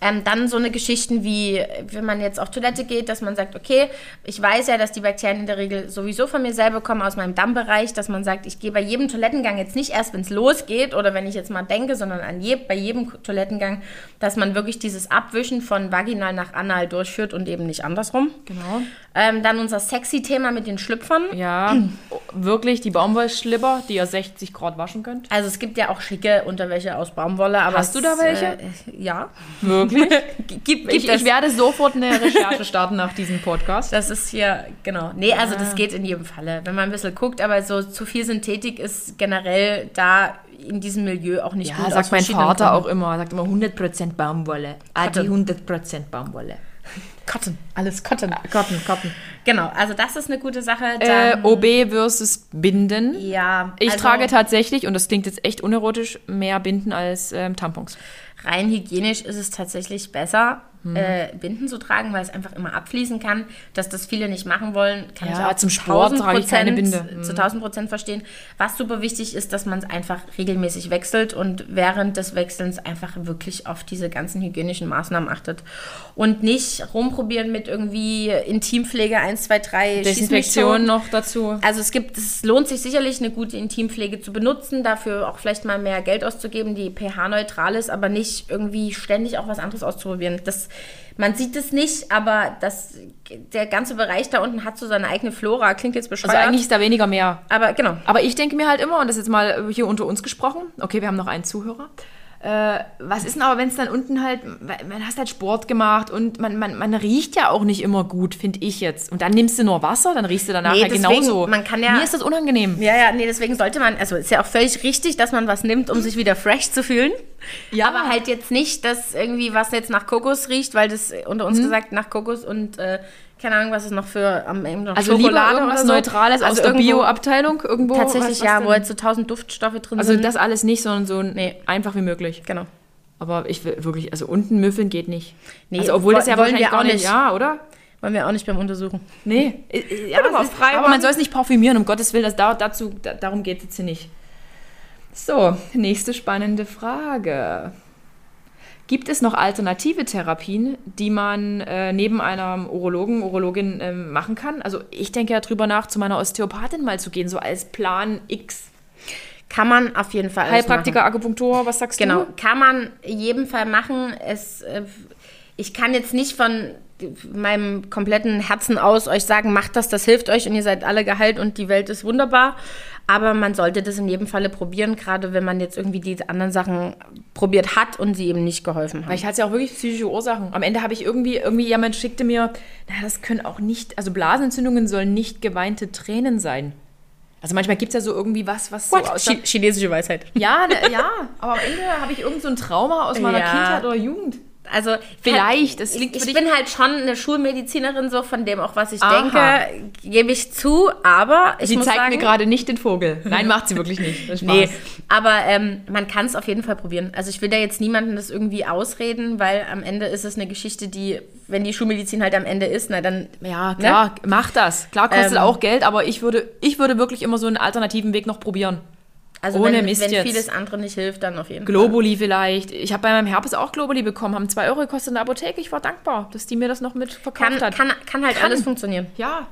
Speaker 2: Ähm, dann so eine Geschichten wie, wenn man jetzt auf Toilette geht, dass man sagt, okay, ich weiß ja, dass die Bakterien in der Regel sowieso von mir selber kommen, aus meinem Dammbereich, dass man sagt, ich gehe bei jedem Toilettengang jetzt nicht erst, wenn es losgeht oder wenn ich jetzt mal denke, sondern an je, bei jedem Toilettengang, dass man wirklich dieses Abwischen von vaginal nach anal durchführt und eben nicht andersrum.
Speaker 1: genau.
Speaker 2: Ähm, dann unser sexy Thema mit den Schlüpfern.
Speaker 1: Ja, wirklich die Baumwollschlipper, die ihr 60 Grad waschen könnt.
Speaker 2: Also es gibt ja auch schicke Unterwäsche aus Baumwolle, aber
Speaker 1: Hast du da welche?
Speaker 2: Äh, ja.
Speaker 1: Wirklich?
Speaker 2: Gibt, gibt
Speaker 1: Ich, ich werde sofort eine Recherche starten nach diesem Podcast.
Speaker 2: Das ist hier, genau. Nee, also das geht in jedem Falle, wenn man ein bisschen guckt, aber so zu viel Synthetik ist generell da in diesem Milieu auch nicht
Speaker 1: Ja,
Speaker 2: gut. aus
Speaker 1: sagt mein Vater auch
Speaker 2: Gründen.
Speaker 1: immer. Sagt immer 100% Baumwolle. Ah, die
Speaker 2: Cotton.
Speaker 1: 100% Baumwolle.
Speaker 2: Cotton, alles Cotton.
Speaker 1: Cotton, Cotton.
Speaker 2: Genau, also das ist eine gute Sache.
Speaker 1: Äh, OB versus Binden.
Speaker 2: ja,
Speaker 1: Ich
Speaker 2: also
Speaker 1: trage tatsächlich, und das klingt jetzt echt unerotisch, mehr Binden als ähm, Tampons.
Speaker 2: Rein hygienisch ist es tatsächlich besser. Äh, Binden zu tragen, weil es einfach immer abfließen kann. Dass das viele nicht machen wollen, kann
Speaker 1: Ja,
Speaker 2: ich auch
Speaker 1: zum
Speaker 2: zu
Speaker 1: Sport
Speaker 2: 1000
Speaker 1: trage ich keine
Speaker 2: Prozent-
Speaker 1: Binde.
Speaker 2: Zu 1000 Prozent verstehen. Was super wichtig ist, dass man es einfach regelmäßig wechselt und während des Wechselns einfach wirklich auf diese ganzen hygienischen Maßnahmen achtet. Und nicht rumprobieren mit irgendwie Intimpflege 1, 2, 3, schieß mich
Speaker 1: Desinfektion noch dazu.
Speaker 2: Also es gibt, es lohnt sich sicherlich, eine gute Intimpflege zu benutzen, dafür auch vielleicht mal mehr Geld auszugeben, die pH-neutral ist, aber nicht irgendwie ständig auch was anderes auszuprobieren. Das, man sieht es nicht, aber das, der ganze Bereich da unten hat so seine eigene Flora. Klingt jetzt bescheuert.
Speaker 1: Also eigentlich ist da weniger mehr.
Speaker 2: aber genau.
Speaker 1: Aber ich denke mir halt immer, und das ist jetzt mal hier unter uns gesprochen, okay, wir haben noch einen Zuhörer, Äh, was ist denn aber, wenn es dann unten halt, man hast halt Sport gemacht und man, man, man riecht ja auch nicht immer gut, finde ich jetzt. Und dann nimmst du nur Wasser, dann riechst du danach
Speaker 2: Nee,
Speaker 1: halt
Speaker 2: deswegen,
Speaker 1: genauso.
Speaker 2: man kann ja-
Speaker 1: Mir ist das unangenehm.
Speaker 2: Ja, ja, nee, deswegen sollte man, also ist ja auch völlig richtig, dass man was nimmt, um sich wieder fresh zu fühlen.
Speaker 1: Ja.
Speaker 2: Aber halt jetzt nicht, dass irgendwie was jetzt nach Kokos riecht, weil das äh, unter
Speaker 1: Mhm.
Speaker 2: uns gesagt nach Kokos und äh, keine Ahnung, was ist noch für am Ende noch
Speaker 1: Also lieber irgendwas
Speaker 2: oder so.
Speaker 1: Neutrales aus
Speaker 2: Also
Speaker 1: der
Speaker 2: irgendwo-
Speaker 1: Bio-Abteilung irgendwo.
Speaker 2: Tatsächlich
Speaker 1: was, was
Speaker 2: ja,
Speaker 1: denn?
Speaker 2: wo jetzt so tausend Duftstoffe drin
Speaker 1: Also
Speaker 2: sind.
Speaker 1: das alles nicht, sondern so
Speaker 2: Nee.
Speaker 1: einfach wie möglich.
Speaker 2: genau.
Speaker 1: Aber ich will wirklich, also unten müffeln geht nicht.
Speaker 2: Nee,
Speaker 1: also obwohl das ja
Speaker 2: wollen
Speaker 1: wahrscheinlich
Speaker 2: wir
Speaker 1: gar
Speaker 2: auch
Speaker 1: nicht,
Speaker 2: nicht.
Speaker 1: ja, oder?
Speaker 2: Wollen wir auch nicht beim Untersuchen.
Speaker 1: Nee. Äh, äh, Ja, es ist-
Speaker 2: frei
Speaker 1: aber man soll es nicht parfümieren, um Gottes Willen. Das, da, dazu, da, darum geht es jetzt hier nicht. So, nächste spannende Frage. Gibt es noch alternative Therapien, die man äh, neben einem Urologen, Urologin ähm, machen kann? Also ich denke ja drüber nach, zu meiner Osteopathin mal zu gehen, so als Plan X.
Speaker 2: Kann man auf jeden Fall.
Speaker 1: Heilpraktiker, Akupunktur, was sagst
Speaker 2: Genau,
Speaker 1: du?
Speaker 2: kann man in jedem Fall machen. Es, äh, ich kann jetzt nicht von meinem kompletten Herzen aus euch sagen, macht das, das hilft euch und ihr seid alle geheilt und die Welt ist wunderbar. Aber man sollte das in jedem Falle probieren, gerade wenn man jetzt irgendwie die anderen Sachen probiert hat und sie eben nicht geholfen haben.
Speaker 1: Weil ich hatte ja auch wirklich psychische Ursachen. Am Ende habe ich irgendwie, irgendwie jemand schickte mir, naja, das können auch nicht, also Blasenentzündungen sollen nicht geweinte Tränen sein. Also manchmal gibt es ja so irgendwie was, was so ausschaut.
Speaker 2: Chi- chinesische Weisheit.
Speaker 1: Ja, ne, ja, aber am Ende habe ich irgend so ein Trauma aus meiner
Speaker 2: Ja.
Speaker 1: Kindheit oder Jugend.
Speaker 2: Also
Speaker 1: Vielleicht, das
Speaker 2: ich,
Speaker 1: liegt
Speaker 2: ich bin halt schon eine Schulmedizinerin, so von dem auch, was ich
Speaker 1: Aha.
Speaker 2: denke, gebe ich zu, aber ich
Speaker 1: Sie
Speaker 2: muss
Speaker 1: zeigt
Speaker 2: sagen,
Speaker 1: mir gerade nicht den Vogel. Nein, macht sie wirklich nicht.
Speaker 2: Nee, aber ähm, man kann es auf jeden Fall probieren. Also ich will da jetzt niemandem das irgendwie ausreden, weil am Ende ist es eine Geschichte, die, wenn die Schulmedizin halt am Ende ist, na dann
Speaker 1: Ja, klar, mach das. Klar kostet
Speaker 2: Ähm,
Speaker 1: auch Geld, aber ich würde, ich würde wirklich immer so einen alternativen Weg noch probieren.
Speaker 2: Also
Speaker 1: Ohne
Speaker 2: wenn,
Speaker 1: Mist
Speaker 2: wenn
Speaker 1: jetzt.
Speaker 2: vieles andere nicht hilft, dann auf jeden
Speaker 1: Globuli vielleicht. Ich habe bei meinem Herpes auch Globuli bekommen, haben 2 Euro gekostet in der Apotheke. Ich war dankbar, dass die mir das noch mit
Speaker 2: Fall.
Speaker 1: verkauft
Speaker 2: Kann,
Speaker 1: hat.
Speaker 2: kann, kann halt
Speaker 1: Kann.
Speaker 2: alles funktionieren.
Speaker 1: Ja.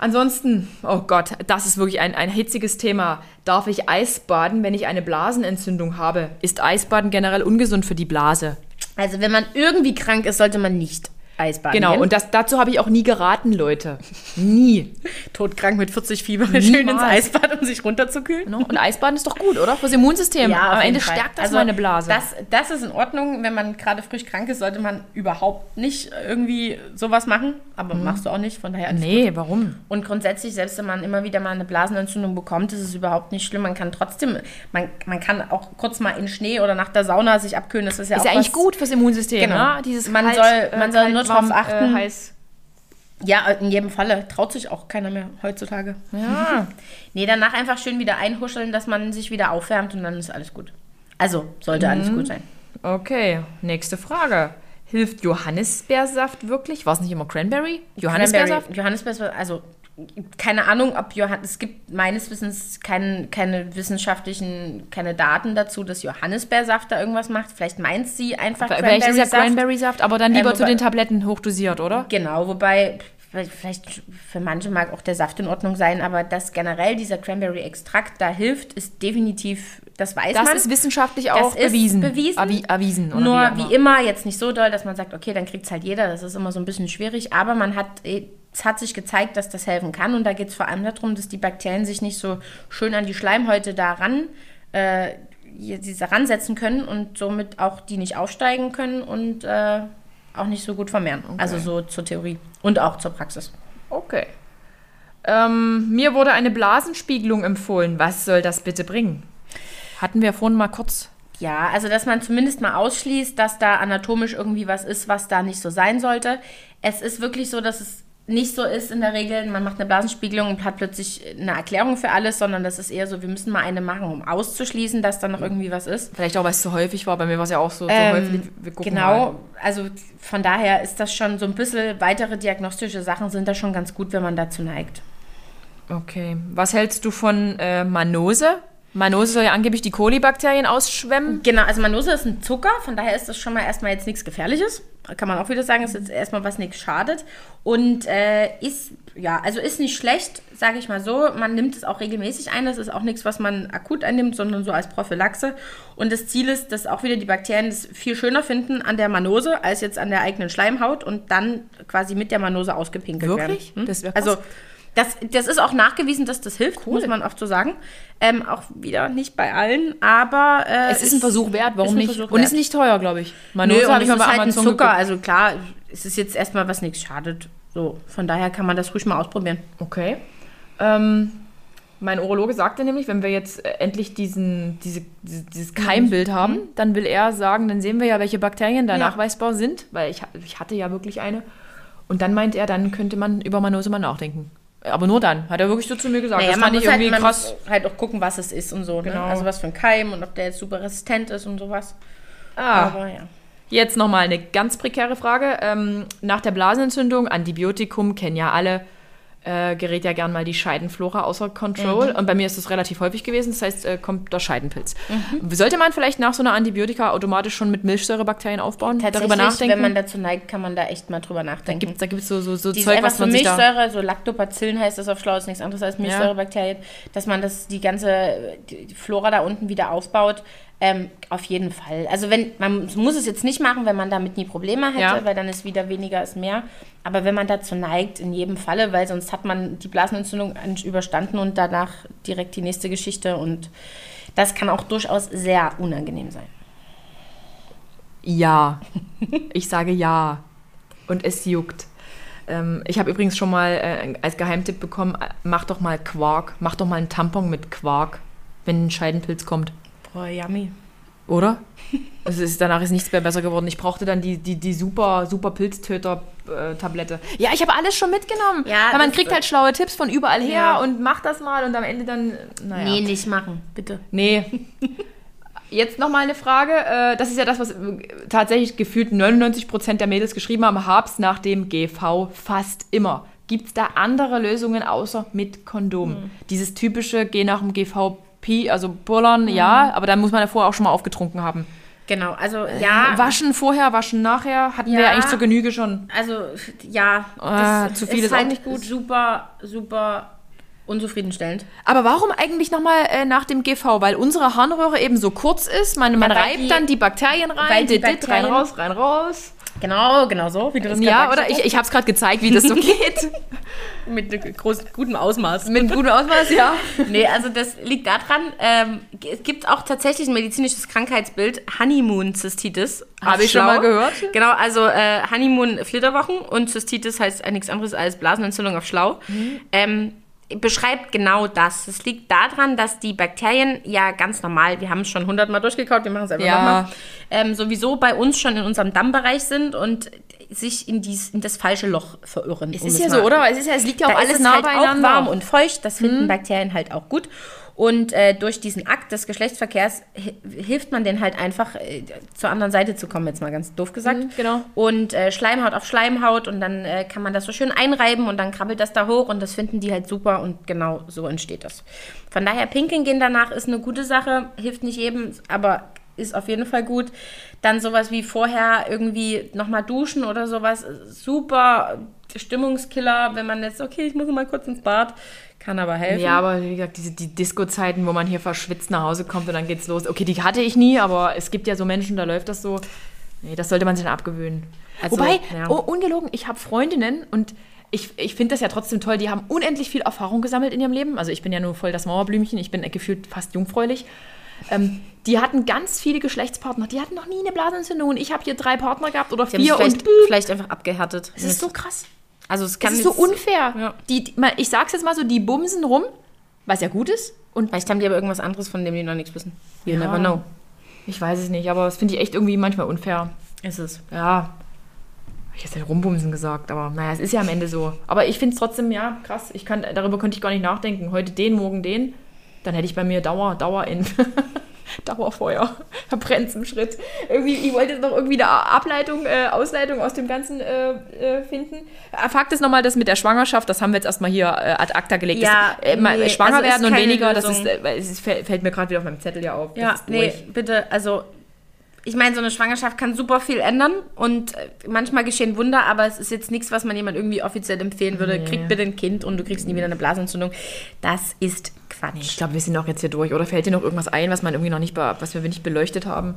Speaker 1: Ansonsten, oh Gott, das ist wirklich ein, ein hitziges Thema. Darf ich Eisbaden, wenn ich eine Blasenentzündung habe? Ist Eisbaden generell ungesund für die Blase?
Speaker 2: Also wenn man irgendwie krank ist, sollte man nicht Eisbaden
Speaker 1: Genau, und das, dazu habe ich auch nie geraten, Leute. Nie.
Speaker 2: todkrank mit 40 Fieber schön ins
Speaker 1: Niemals.
Speaker 2: Eisbad, um sich runterzukühlen.
Speaker 1: Ne? Und Eisbaden ist doch gut, oder? Fürs Immunsystem.
Speaker 2: Ja,
Speaker 1: Am Ende
Speaker 2: Fall.
Speaker 1: stärkt das
Speaker 2: also,
Speaker 1: meine Blase.
Speaker 2: Das, das ist in Ordnung. Wenn man gerade frisch krank ist, sollte man überhaupt nicht irgendwie sowas machen. Aber machst du auch nicht, von daher
Speaker 1: Mhm. nee, warum?
Speaker 2: Und grundsätzlich, selbst wenn man immer wieder mal eine Blasenentzündung bekommt, ist es überhaupt nicht schlimm. Man kann trotzdem, man, man kann auch kurz mal in Schnee oder nach der Sauna sich abkühlen. Das ist ja
Speaker 1: Ist
Speaker 2: auch
Speaker 1: ja eigentlich gut fürs Immunsystem,
Speaker 2: Genau.
Speaker 1: ne? Dieses
Speaker 2: Man
Speaker 1: kalt,
Speaker 2: soll- man soll nur drauf achten.
Speaker 1: Äh, heiß.
Speaker 2: Ja, in jedem Falle. Traut sich auch keiner mehr heutzutage.
Speaker 1: Ja.
Speaker 2: Nee, danach einfach schön wieder einhuscheln, dass man sich wieder aufwärmt und dann ist alles gut. Also, sollte
Speaker 1: Mhm.
Speaker 2: alles gut sein.
Speaker 1: Okay, nächste Frage. Hilft Johannisbeersaft wirklich? War es nicht immer Cranberry? Johannisbeersaft?
Speaker 2: Johannisbeersaft? Johannisbeersaft, also keine Ahnung, ob Johann es gibt meines Wissens kein, keine wissenschaftlichen, keine Daten dazu, dass Johannisbeersaft da irgendwas macht. Vielleicht meint sie einfach
Speaker 1: ist ja
Speaker 2: Cranberry-Saft.
Speaker 1: Cranberry-Saft, aber dann lieber
Speaker 2: Ähm,
Speaker 1: zu
Speaker 2: wobei-
Speaker 1: den Tabletten hochdosiert, oder?
Speaker 2: Genau, wobei vielleicht für manche mag auch der Saft in Ordnung sein, aber dass generell dieser Cranberry-Extrakt da hilft, ist definitiv, das weiß
Speaker 1: Das
Speaker 2: man.
Speaker 1: ist wissenschaftlich
Speaker 2: Das
Speaker 1: auch
Speaker 2: ist
Speaker 1: bewiesen.
Speaker 2: bewiesen.
Speaker 1: Avi erwiesen.
Speaker 2: Nur
Speaker 1: wie, auch
Speaker 2: wie immer, jetzt nicht so doll, dass man sagt, okay, dann kriegt es halt jeder. Das ist immer so ein bisschen schwierig. Aber man hat, eh, es hat sich gezeigt, dass das helfen kann. Und da geht es vor allem darum, dass die Bakterien sich nicht so schön an die Schleimhäute daran äh, diese ransetzen können und somit auch die nicht aufsteigen können und äh, auch nicht so gut vermehren. Also so zur Theorie und auch zur Praxis.
Speaker 1: Okay. Ähm, mir wurde eine Blasenspiegelung empfohlen. Was soll das bitte bringen? Hatten wir vorhin mal kurz.
Speaker 2: Ja, also dass man zumindest mal ausschließt, dass da anatomisch irgendwie was ist, was da nicht so sein sollte. Es ist wirklich so, dass es nicht so ist in der Regel, man macht eine Blasenspiegelung und hat plötzlich eine Erklärung für alles, sondern das ist eher so, wir müssen mal eine machen, um auszuschließen, dass da noch irgendwie was ist.
Speaker 1: Vielleicht auch, weil es zu häufig war. Bei mir war es ja auch so, so
Speaker 2: Ähm,
Speaker 1: häufig. Wir gucken
Speaker 2: genau,
Speaker 1: Mal.
Speaker 2: also von daher ist das schon so ein bisschen, weitere diagnostische Sachen sind da schon ganz gut, wenn man dazu neigt.
Speaker 1: Okay. Was hältst du von äh, Manose? Manose soll ja angeblich die Kolibakterien ausschwemmen.
Speaker 2: Genau, also Manose ist ein Zucker, von daher ist das schon mal erstmal jetzt nichts Gefährliches. Kann man auch wieder sagen, ist jetzt erstmal was nichts schadet. Und äh, ist, ja, also ist nicht schlecht, sage ich mal so. Man nimmt es auch regelmäßig ein. Das ist auch nichts, was man akut einnimmt, sondern so als Prophylaxe. Und das Ziel ist, dass auch wieder die Bakterien das viel schöner finden an der Manose als jetzt an der eigenen Schleimhaut und dann quasi mit der Manose ausgepinkelt
Speaker 1: Wirklich?
Speaker 2: werden. Hm?
Speaker 1: Das wär krass.
Speaker 2: also Das, das ist auch nachgewiesen, dass das hilft, muss man oft so sagen. Ähm, auch wieder nicht bei allen, aber äh,
Speaker 1: Es ist ein Versuch wert, warum
Speaker 2: ist ein
Speaker 1: nicht?
Speaker 2: Versuch
Speaker 1: Und
Speaker 2: wert.
Speaker 1: ist nicht teuer, glaube ich. Meine
Speaker 2: Nö,
Speaker 1: habe ich
Speaker 2: ist
Speaker 1: mal bei
Speaker 2: halt ein
Speaker 1: Amazon
Speaker 2: Zucker,
Speaker 1: geguckt.
Speaker 2: also klar, es ist jetzt erstmal was nichts schadet. So, von daher kann man das ruhig mal ausprobieren.
Speaker 1: Okay. Ähm, mein Urologe sagte nämlich, wenn wir jetzt äh, endlich diesen, diese, diese, dieses Keimbild haben, dann will er sagen, dann sehen wir ja, welche Bakterien da
Speaker 2: Mhm. Ja.
Speaker 1: nachweisbar sind, weil ich, ich hatte ja wirklich eine. Und dann meint er, dann könnte man über Manose mal nachdenken. Aber nur dann, hat er wirklich so zu mir gesagt.
Speaker 2: Naja,
Speaker 1: das
Speaker 2: man
Speaker 1: fand ich
Speaker 2: muss, halt,
Speaker 1: irgendwie
Speaker 2: man
Speaker 1: krass.
Speaker 2: muss halt auch gucken, was es ist und so. Ne?
Speaker 1: Genau.
Speaker 2: Also was für ein Keim und ob der jetzt super resistent ist und sowas.
Speaker 1: Ah.
Speaker 2: Aber ja.
Speaker 1: Jetzt nochmal eine ganz prekäre Frage. Ähm, nach der Blasenentzündung, Antibiotikum, kennen ja alle, äh, gerät ja gern mal die Scheidenflora außer Control. Und bei mir ist das relativ häufig gewesen, das heißt, äh, kommt der Scheidenpilz. Sollte man vielleicht nach so einer Antibiotika automatisch schon mit Milchsäurebakterien aufbauen? Darüber
Speaker 2: Tatsächlich,
Speaker 1: nachdenken?
Speaker 2: wenn man dazu neigt, kann man da echt mal drüber
Speaker 1: da
Speaker 2: nachdenken.
Speaker 1: gibt es da gibt's so, so, so
Speaker 2: Die
Speaker 1: Zeug, was
Speaker 2: so
Speaker 1: man sich da...
Speaker 2: Milchsäure, so Lactobacillen heißt das auf Schlau, ist nichts anderes als Milchsäurebakterien, dass man das, die ganze die Flora da unten wieder aufbaut. Ähm, auf jeden Fall. Also wenn, man muss es jetzt nicht machen, wenn man damit nie Probleme hätte,
Speaker 1: Ja.
Speaker 2: weil dann ist wieder weniger ist mehr. Aber wenn man dazu neigt, in jedem Falle, weil sonst hat man die Blasenentzündung an- überstanden und danach direkt die nächste Geschichte und das kann auch durchaus sehr unangenehm sein.
Speaker 1: Ja. Ich sage ja. Und es juckt. Ähm, ich habe übrigens schon mal äh, als Geheimtipp bekommen, äh, mach doch mal Quark. Mach doch mal einen Tampon mit Quark, wenn ein Scheidenpilz kommt.
Speaker 2: Boah, yummy.
Speaker 1: Oder? Es ist, danach ist nichts mehr besser geworden. Ich brauchte dann die, die, die super, super Pilztöter-Tablette. ja, ich habe alles schon mitgenommen.
Speaker 2: Ja,
Speaker 1: Weil man kriegt halt schlaue Tipps von überall her
Speaker 2: Ja.
Speaker 1: und macht das mal und am Ende dann, naja.
Speaker 2: Nee, nicht machen, bitte.
Speaker 1: Nee. Jetzt nochmal eine Frage. äh, Das ist ja das, was äh, tatsächlich gefühlt 99% der Mädels geschrieben haben. Hab's nach dem GV fast immer. Gibt es da andere Lösungen außer mit Kondom?
Speaker 2: Hm.
Speaker 1: Dieses typische, geh nach dem GVP, also Pullern, ja, aber dann muss man ja vorher auch schon mal aufgetrunken haben.
Speaker 2: Genau, also ja.
Speaker 1: Waschen vorher, waschen nachher, hatten wir
Speaker 2: Ja.
Speaker 1: ja eigentlich zur Genüge schon.
Speaker 2: Also, ja,
Speaker 1: Ah, zu viel ist auch
Speaker 2: halt
Speaker 1: nicht gut.
Speaker 2: Super, super unzufriedenstellend.
Speaker 1: Aber warum eigentlich nochmal äh, nach dem GV? Weil unsere Harnröhre eben so kurz ist, man, man
Speaker 2: weil
Speaker 1: reibt
Speaker 2: die-
Speaker 1: dann die Bakterien rein,
Speaker 2: weil die
Speaker 1: dit, dit, rein
Speaker 2: Bakterien-
Speaker 1: raus, rein raus.
Speaker 2: Genau, genau so, wie du das
Speaker 1: Ja, oder? Ich, ich habe es gerade gezeigt, wie das so geht.
Speaker 2: Mit einem großen, gutem Ausmaß.
Speaker 1: Mit gutem Ausmaß, ja.
Speaker 2: nee, also das liegt daran, ähm, es gibt auch tatsächlich ein medizinisches Krankheitsbild, Honeymoon-Zystitis.
Speaker 1: Hab ich schon mal gehört.
Speaker 2: Genau, also äh, Honeymoon-Flitterwochen und Zystitis heißt äh, nichts anderes als Blasenentzündung auf Schlau.
Speaker 1: Mhm.
Speaker 2: Ähm, beschreibt genau das. Es liegt daran, dass die Bakterien ja ganz normal, wir haben es schon hundertmal durchgekaut, wir machen es einfach
Speaker 1: Ja.
Speaker 2: nochmal, ähm, sowieso bei uns schon in unserem Dammbereich sind und sich in, dies, in das falsche Loch verirren.
Speaker 1: Es
Speaker 2: um
Speaker 1: ist ja
Speaker 2: mal-
Speaker 1: so, oder? Es, ist ja, es liegt ja auch
Speaker 2: da
Speaker 1: alles
Speaker 2: ist es
Speaker 1: nah
Speaker 2: halt
Speaker 1: beieinander.
Speaker 2: Auch warm und feucht. Das finden Bakterien halt auch gut. Und äh, durch diesen Akt des Geschlechtsverkehrs hi- hilft man denen halt einfach äh, zur anderen Seite zu kommen, jetzt mal ganz doof gesagt.
Speaker 1: Mhm, genau.
Speaker 2: Und äh, Schleimhaut auf Schleimhaut und dann äh, kann man das so schön einreiben und dann krabbelt das da hoch und das finden die halt super und genau so entsteht das. Von daher pinkeln gehen danach ist eine gute Sache, hilft nicht jedem, aber ist auf jeden Fall gut. Dann sowas wie vorher irgendwie nochmal duschen oder sowas, super Stimmungskiller, wenn man jetzt, okay, ich muss mal kurz ins Bad, kann aber helfen.
Speaker 1: Ja, aber wie gesagt, diese die Disco-Zeiten, wo man hier verschwitzt nach Hause kommt und dann geht's los. Okay, die hatte ich nie, aber es gibt ja so Menschen, da läuft das so. Nee, das sollte man sich dann abgewöhnen.
Speaker 2: Also,
Speaker 1: Wobei,
Speaker 2: ja.
Speaker 1: oh, ungelogen, ich habe Freundinnen und ich, ich finde das ja trotzdem toll, die haben unendlich viel Erfahrung gesammelt in ihrem Leben. Also ich bin ja nur voll das Mauerblümchen, ich bin gefühlt fast jungfräulich. Ähm, die hatten ganz viele Geschlechtspartner, die hatten noch nie eine Blasenentzündung und ich habe hier drei Partner gehabt oder
Speaker 2: Die
Speaker 1: vier
Speaker 2: vielleicht,
Speaker 1: und
Speaker 2: vielleicht einfach abgehärtet.
Speaker 1: das ist so krass.
Speaker 2: Also es kann
Speaker 1: Das ist so
Speaker 2: jetzt-
Speaker 1: unfair.
Speaker 2: Ja.
Speaker 1: Die, die, ich sag's jetzt mal so, die bumsen rum, was ja gut ist. Und
Speaker 2: Vielleicht haben die aber irgendwas anderes, von dem die noch nichts wissen. You
Speaker 1: Ja.
Speaker 2: never know.
Speaker 1: ich weiß es nicht, aber das finde ich echt irgendwie manchmal unfair.
Speaker 2: Ist es.
Speaker 1: Ja. Ich hätte ja rumbumsen gesagt, aber naja, es ist ja am Ende so. Aber ich finde es trotzdem, ja, krass. Ich kann, darüber könnte ich gar nicht nachdenken. Heute den, morgen den. Dann hätte ich bei mir Dauer, Dauer in. Dauerfeuer. Verbrennt im Schritt. Irgendwie, ich wollte jetzt noch irgendwie eine Ableitung, äh, Ausleitung aus dem Ganzen äh, äh, finden. Äh, Fakt ist nochmal, das mit der Schwangerschaft, das haben wir jetzt erstmal hier äh, ad acta gelegt.
Speaker 2: Ja,
Speaker 1: das, äh,
Speaker 2: nee,
Speaker 1: schwanger
Speaker 2: also ist
Speaker 1: werden und weniger, das
Speaker 2: Lösung.
Speaker 1: ist, äh, weil es ist, fällt mir gerade wieder auf meinem Zettel ja auf. Das
Speaker 2: Ja,
Speaker 1: ist
Speaker 2: nee, bitte, also ich meine, so eine Schwangerschaft kann super viel ändern und äh, manchmal geschehen Wunder, aber es ist jetzt nichts, was man jemand irgendwie offiziell empfehlen würde.
Speaker 1: Nee.
Speaker 2: Krieg bitte ein Kind und du kriegst nie wieder eine Blasenentzündung. Das ist Quatsch.
Speaker 1: Ich glaube, wir sind auch jetzt hier durch. Oder fällt dir noch irgendwas ein, was man irgendwie noch nicht, was wir nicht beleuchtet haben?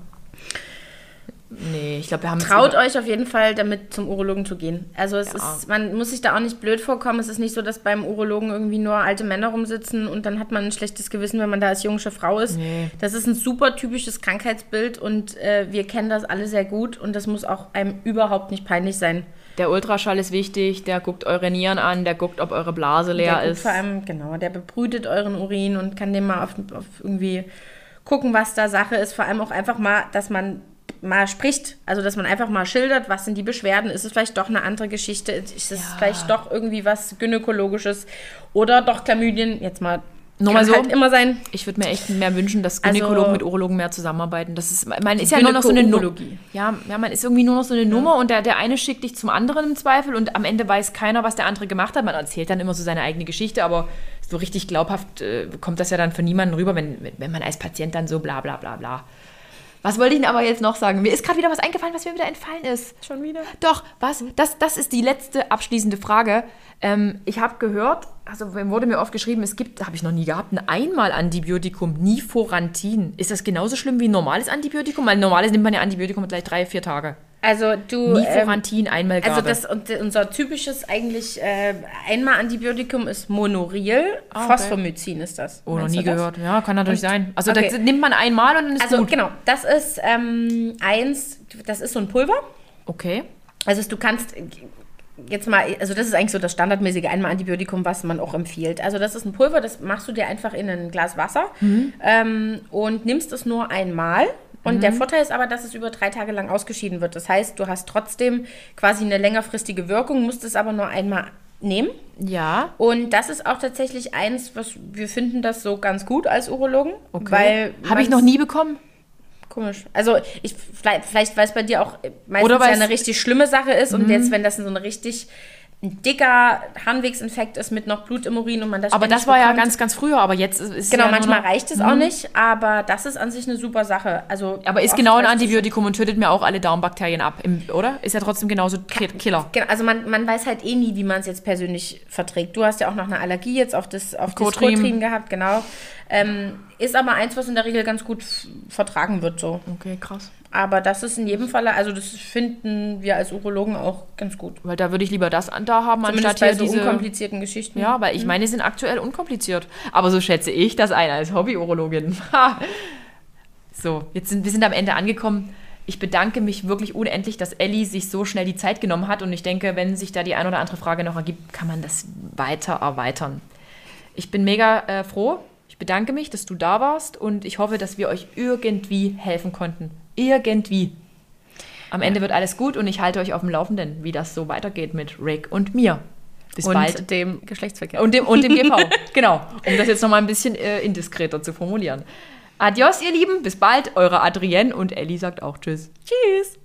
Speaker 1: Nee, ich glaube, wir haben
Speaker 2: Traut euch auf jeden Fall, damit zum Urologen zu gehen. Also es
Speaker 1: Ja.
Speaker 2: ist, man muss sich da auch nicht blöd vorkommen. Es ist nicht so, dass beim Urologen irgendwie nur alte Männer rumsitzen und dann hat man ein schlechtes Gewissen, wenn man da als junge Frau ist.
Speaker 1: Nee.
Speaker 2: Das ist ein super typisches Krankheitsbild und äh, wir kennen das alle sehr gut und das muss auch einem überhaupt nicht peinlich sein.
Speaker 1: Der Ultraschall ist wichtig, der guckt eure Nieren an, der guckt, ob eure Blase leer
Speaker 2: der
Speaker 1: ist.
Speaker 2: vor allem, genau, der bebrütet euren Urin und kann dem mal auf, auf irgendwie gucken, was da Sache ist. Vor allem auch einfach mal, dass man mal spricht, also dass man einfach mal schildert, was sind die Beschwerden, ist es vielleicht doch eine andere Geschichte, ist es
Speaker 1: Ja.
Speaker 2: vielleicht doch irgendwie was gynäkologisches oder doch Chlamydien, jetzt mal,
Speaker 1: Nur
Speaker 2: kann
Speaker 1: mal so.
Speaker 2: halt immer sein.
Speaker 1: Ich würde mir echt mehr wünschen, dass
Speaker 2: Also-
Speaker 1: Gynäkologen mit Urologen mehr zusammenarbeiten. Das ist, man ist ja nur noch so eine Nummer. Ja, ja, man ist irgendwie nur noch so eine Nummer und der, der eine schickt dich zum anderen im Zweifel und am Ende weiß keiner, was der andere gemacht hat. Man erzählt dann immer so seine eigene Geschichte, aber so richtig glaubhaft äh, kommt das ja dann von niemandem rüber, wenn, wenn- wenn man als Patient dann so bla bla bla bla. Was wollte ich denn aber jetzt noch sagen? Mir ist gerade wieder was eingefallen, was mir wieder entfallen ist.
Speaker 2: Schon wieder?
Speaker 1: Doch, was? Das, das ist die letzte abschließende Frage. Ähm, ich habe gehört, also wurde mir oft geschrieben, es gibt, habe ich noch nie gehabt, ein Einmal-Antibiotikum, Niforantin. Ist das genauso schlimm wie ein normales Antibiotikum? Weil normales nimmt man ja Antibiotikum gleich drei, vier Tage.
Speaker 2: Also du... Ähm,
Speaker 1: Niforantin, Einmalgabe.
Speaker 2: also das, und unser typisches eigentlich äh, einmal Antibiotikum ist Monoril,
Speaker 1: Ah, okay.
Speaker 2: Phosphomycin ist das.
Speaker 1: oh, noch nie
Speaker 2: das?
Speaker 1: gehört. Ja, kann natürlich sein. Also
Speaker 2: okay.
Speaker 1: das nimmt man einmal und dann ist
Speaker 2: Also
Speaker 1: gut.
Speaker 2: genau, das ist ähm, eins, das ist so ein Pulver.
Speaker 1: Okay.
Speaker 2: Also du kannst äh, jetzt mal, also das ist eigentlich so das standardmäßige einmal Antibiotikum, was man auch empfiehlt. Also das ist ein Pulver, das machst du dir einfach in ein Glas Wasser ähm, und nimmst es nur einmal. Und der Vorteil ist aber, dass es über drei Tage lang ausgeschieden wird. Das heißt, du hast trotzdem quasi eine längerfristige Wirkung, musst es aber nur einmal nehmen.
Speaker 1: Ja.
Speaker 2: Und das ist auch tatsächlich eins, was wir finden das so ganz gut als Urologen.
Speaker 1: Okay. Habe ich noch nie bekommen.
Speaker 2: Komisch. Also ich vielleicht, vielleicht weil es bei dir auch meistens ja
Speaker 1: Mhm.
Speaker 2: eine richtig schlimme Sache ist und jetzt, wenn das so ein richtig ein dicker Harnwegsinfekt ist mit noch Blut im Urin und man das
Speaker 1: Aber das war ja
Speaker 2: bekommt.
Speaker 1: ganz, ganz früher. Aber jetzt ist ist
Speaker 2: Genau,
Speaker 1: ja
Speaker 2: manchmal
Speaker 1: noch- Mhm.
Speaker 2: reicht es auch nicht, aber das ist an sich eine super Sache. Also
Speaker 1: Aber ist genau ein
Speaker 2: es-
Speaker 1: Antibiotikum und tötet mir auch alle Darmbakterien ab, im, oder? Ist ja trotzdem genauso Ki- Killer.
Speaker 2: Genau, also man, man weiß halt eh nie, wie man es jetzt persönlich verträgt. Du hast ja auch noch eine Allergie jetzt auf das, auf das
Speaker 1: Cotrim.
Speaker 2: Cotrim gehabt, genau. Ähm, ist aber eins, was in der Regel ganz gut vertragen wird so.
Speaker 1: Okay, krass.
Speaker 2: Aber das ist in jedem Falle, also das finden wir als Urologen auch ganz gut.
Speaker 1: Weil da würde ich lieber das da haben,
Speaker 2: Zumindest
Speaker 1: anstatt
Speaker 2: bei
Speaker 1: hier
Speaker 2: so
Speaker 1: diese...
Speaker 2: unkomplizierten Geschichten.
Speaker 1: Ja, weil ich meine, die sind aktuell unkompliziert. Aber so schätze ich das ein als Hobby-Urologin. So, jetzt sind wir sind am Ende angekommen. Ich bedanke mich wirklich unendlich, dass Ellie sich so schnell die Zeit genommen hat. Und ich denke, wenn sich da die ein oder andere Frage noch ergibt, kann man das weiter erweitern. Ich bin mega äh, froh. Ich bedanke mich, dass du da warst. Und ich hoffe, dass wir euch irgendwie helfen konnten. Irgendwie. Am Ende wird alles gut und ich halte euch auf dem Laufenden, wie das so weitergeht mit Rick und mir. Bis
Speaker 2: und
Speaker 1: bald.
Speaker 2: dem Geschlechtsverkehr.
Speaker 1: Und dem, und dem GV. genau. Um das jetzt nochmal ein bisschen äh, indiskreter zu formulieren. Adios, ihr Lieben. Bis bald. Eure Adrienne und Ellie sagt auch Tschüss.
Speaker 2: Tschüss.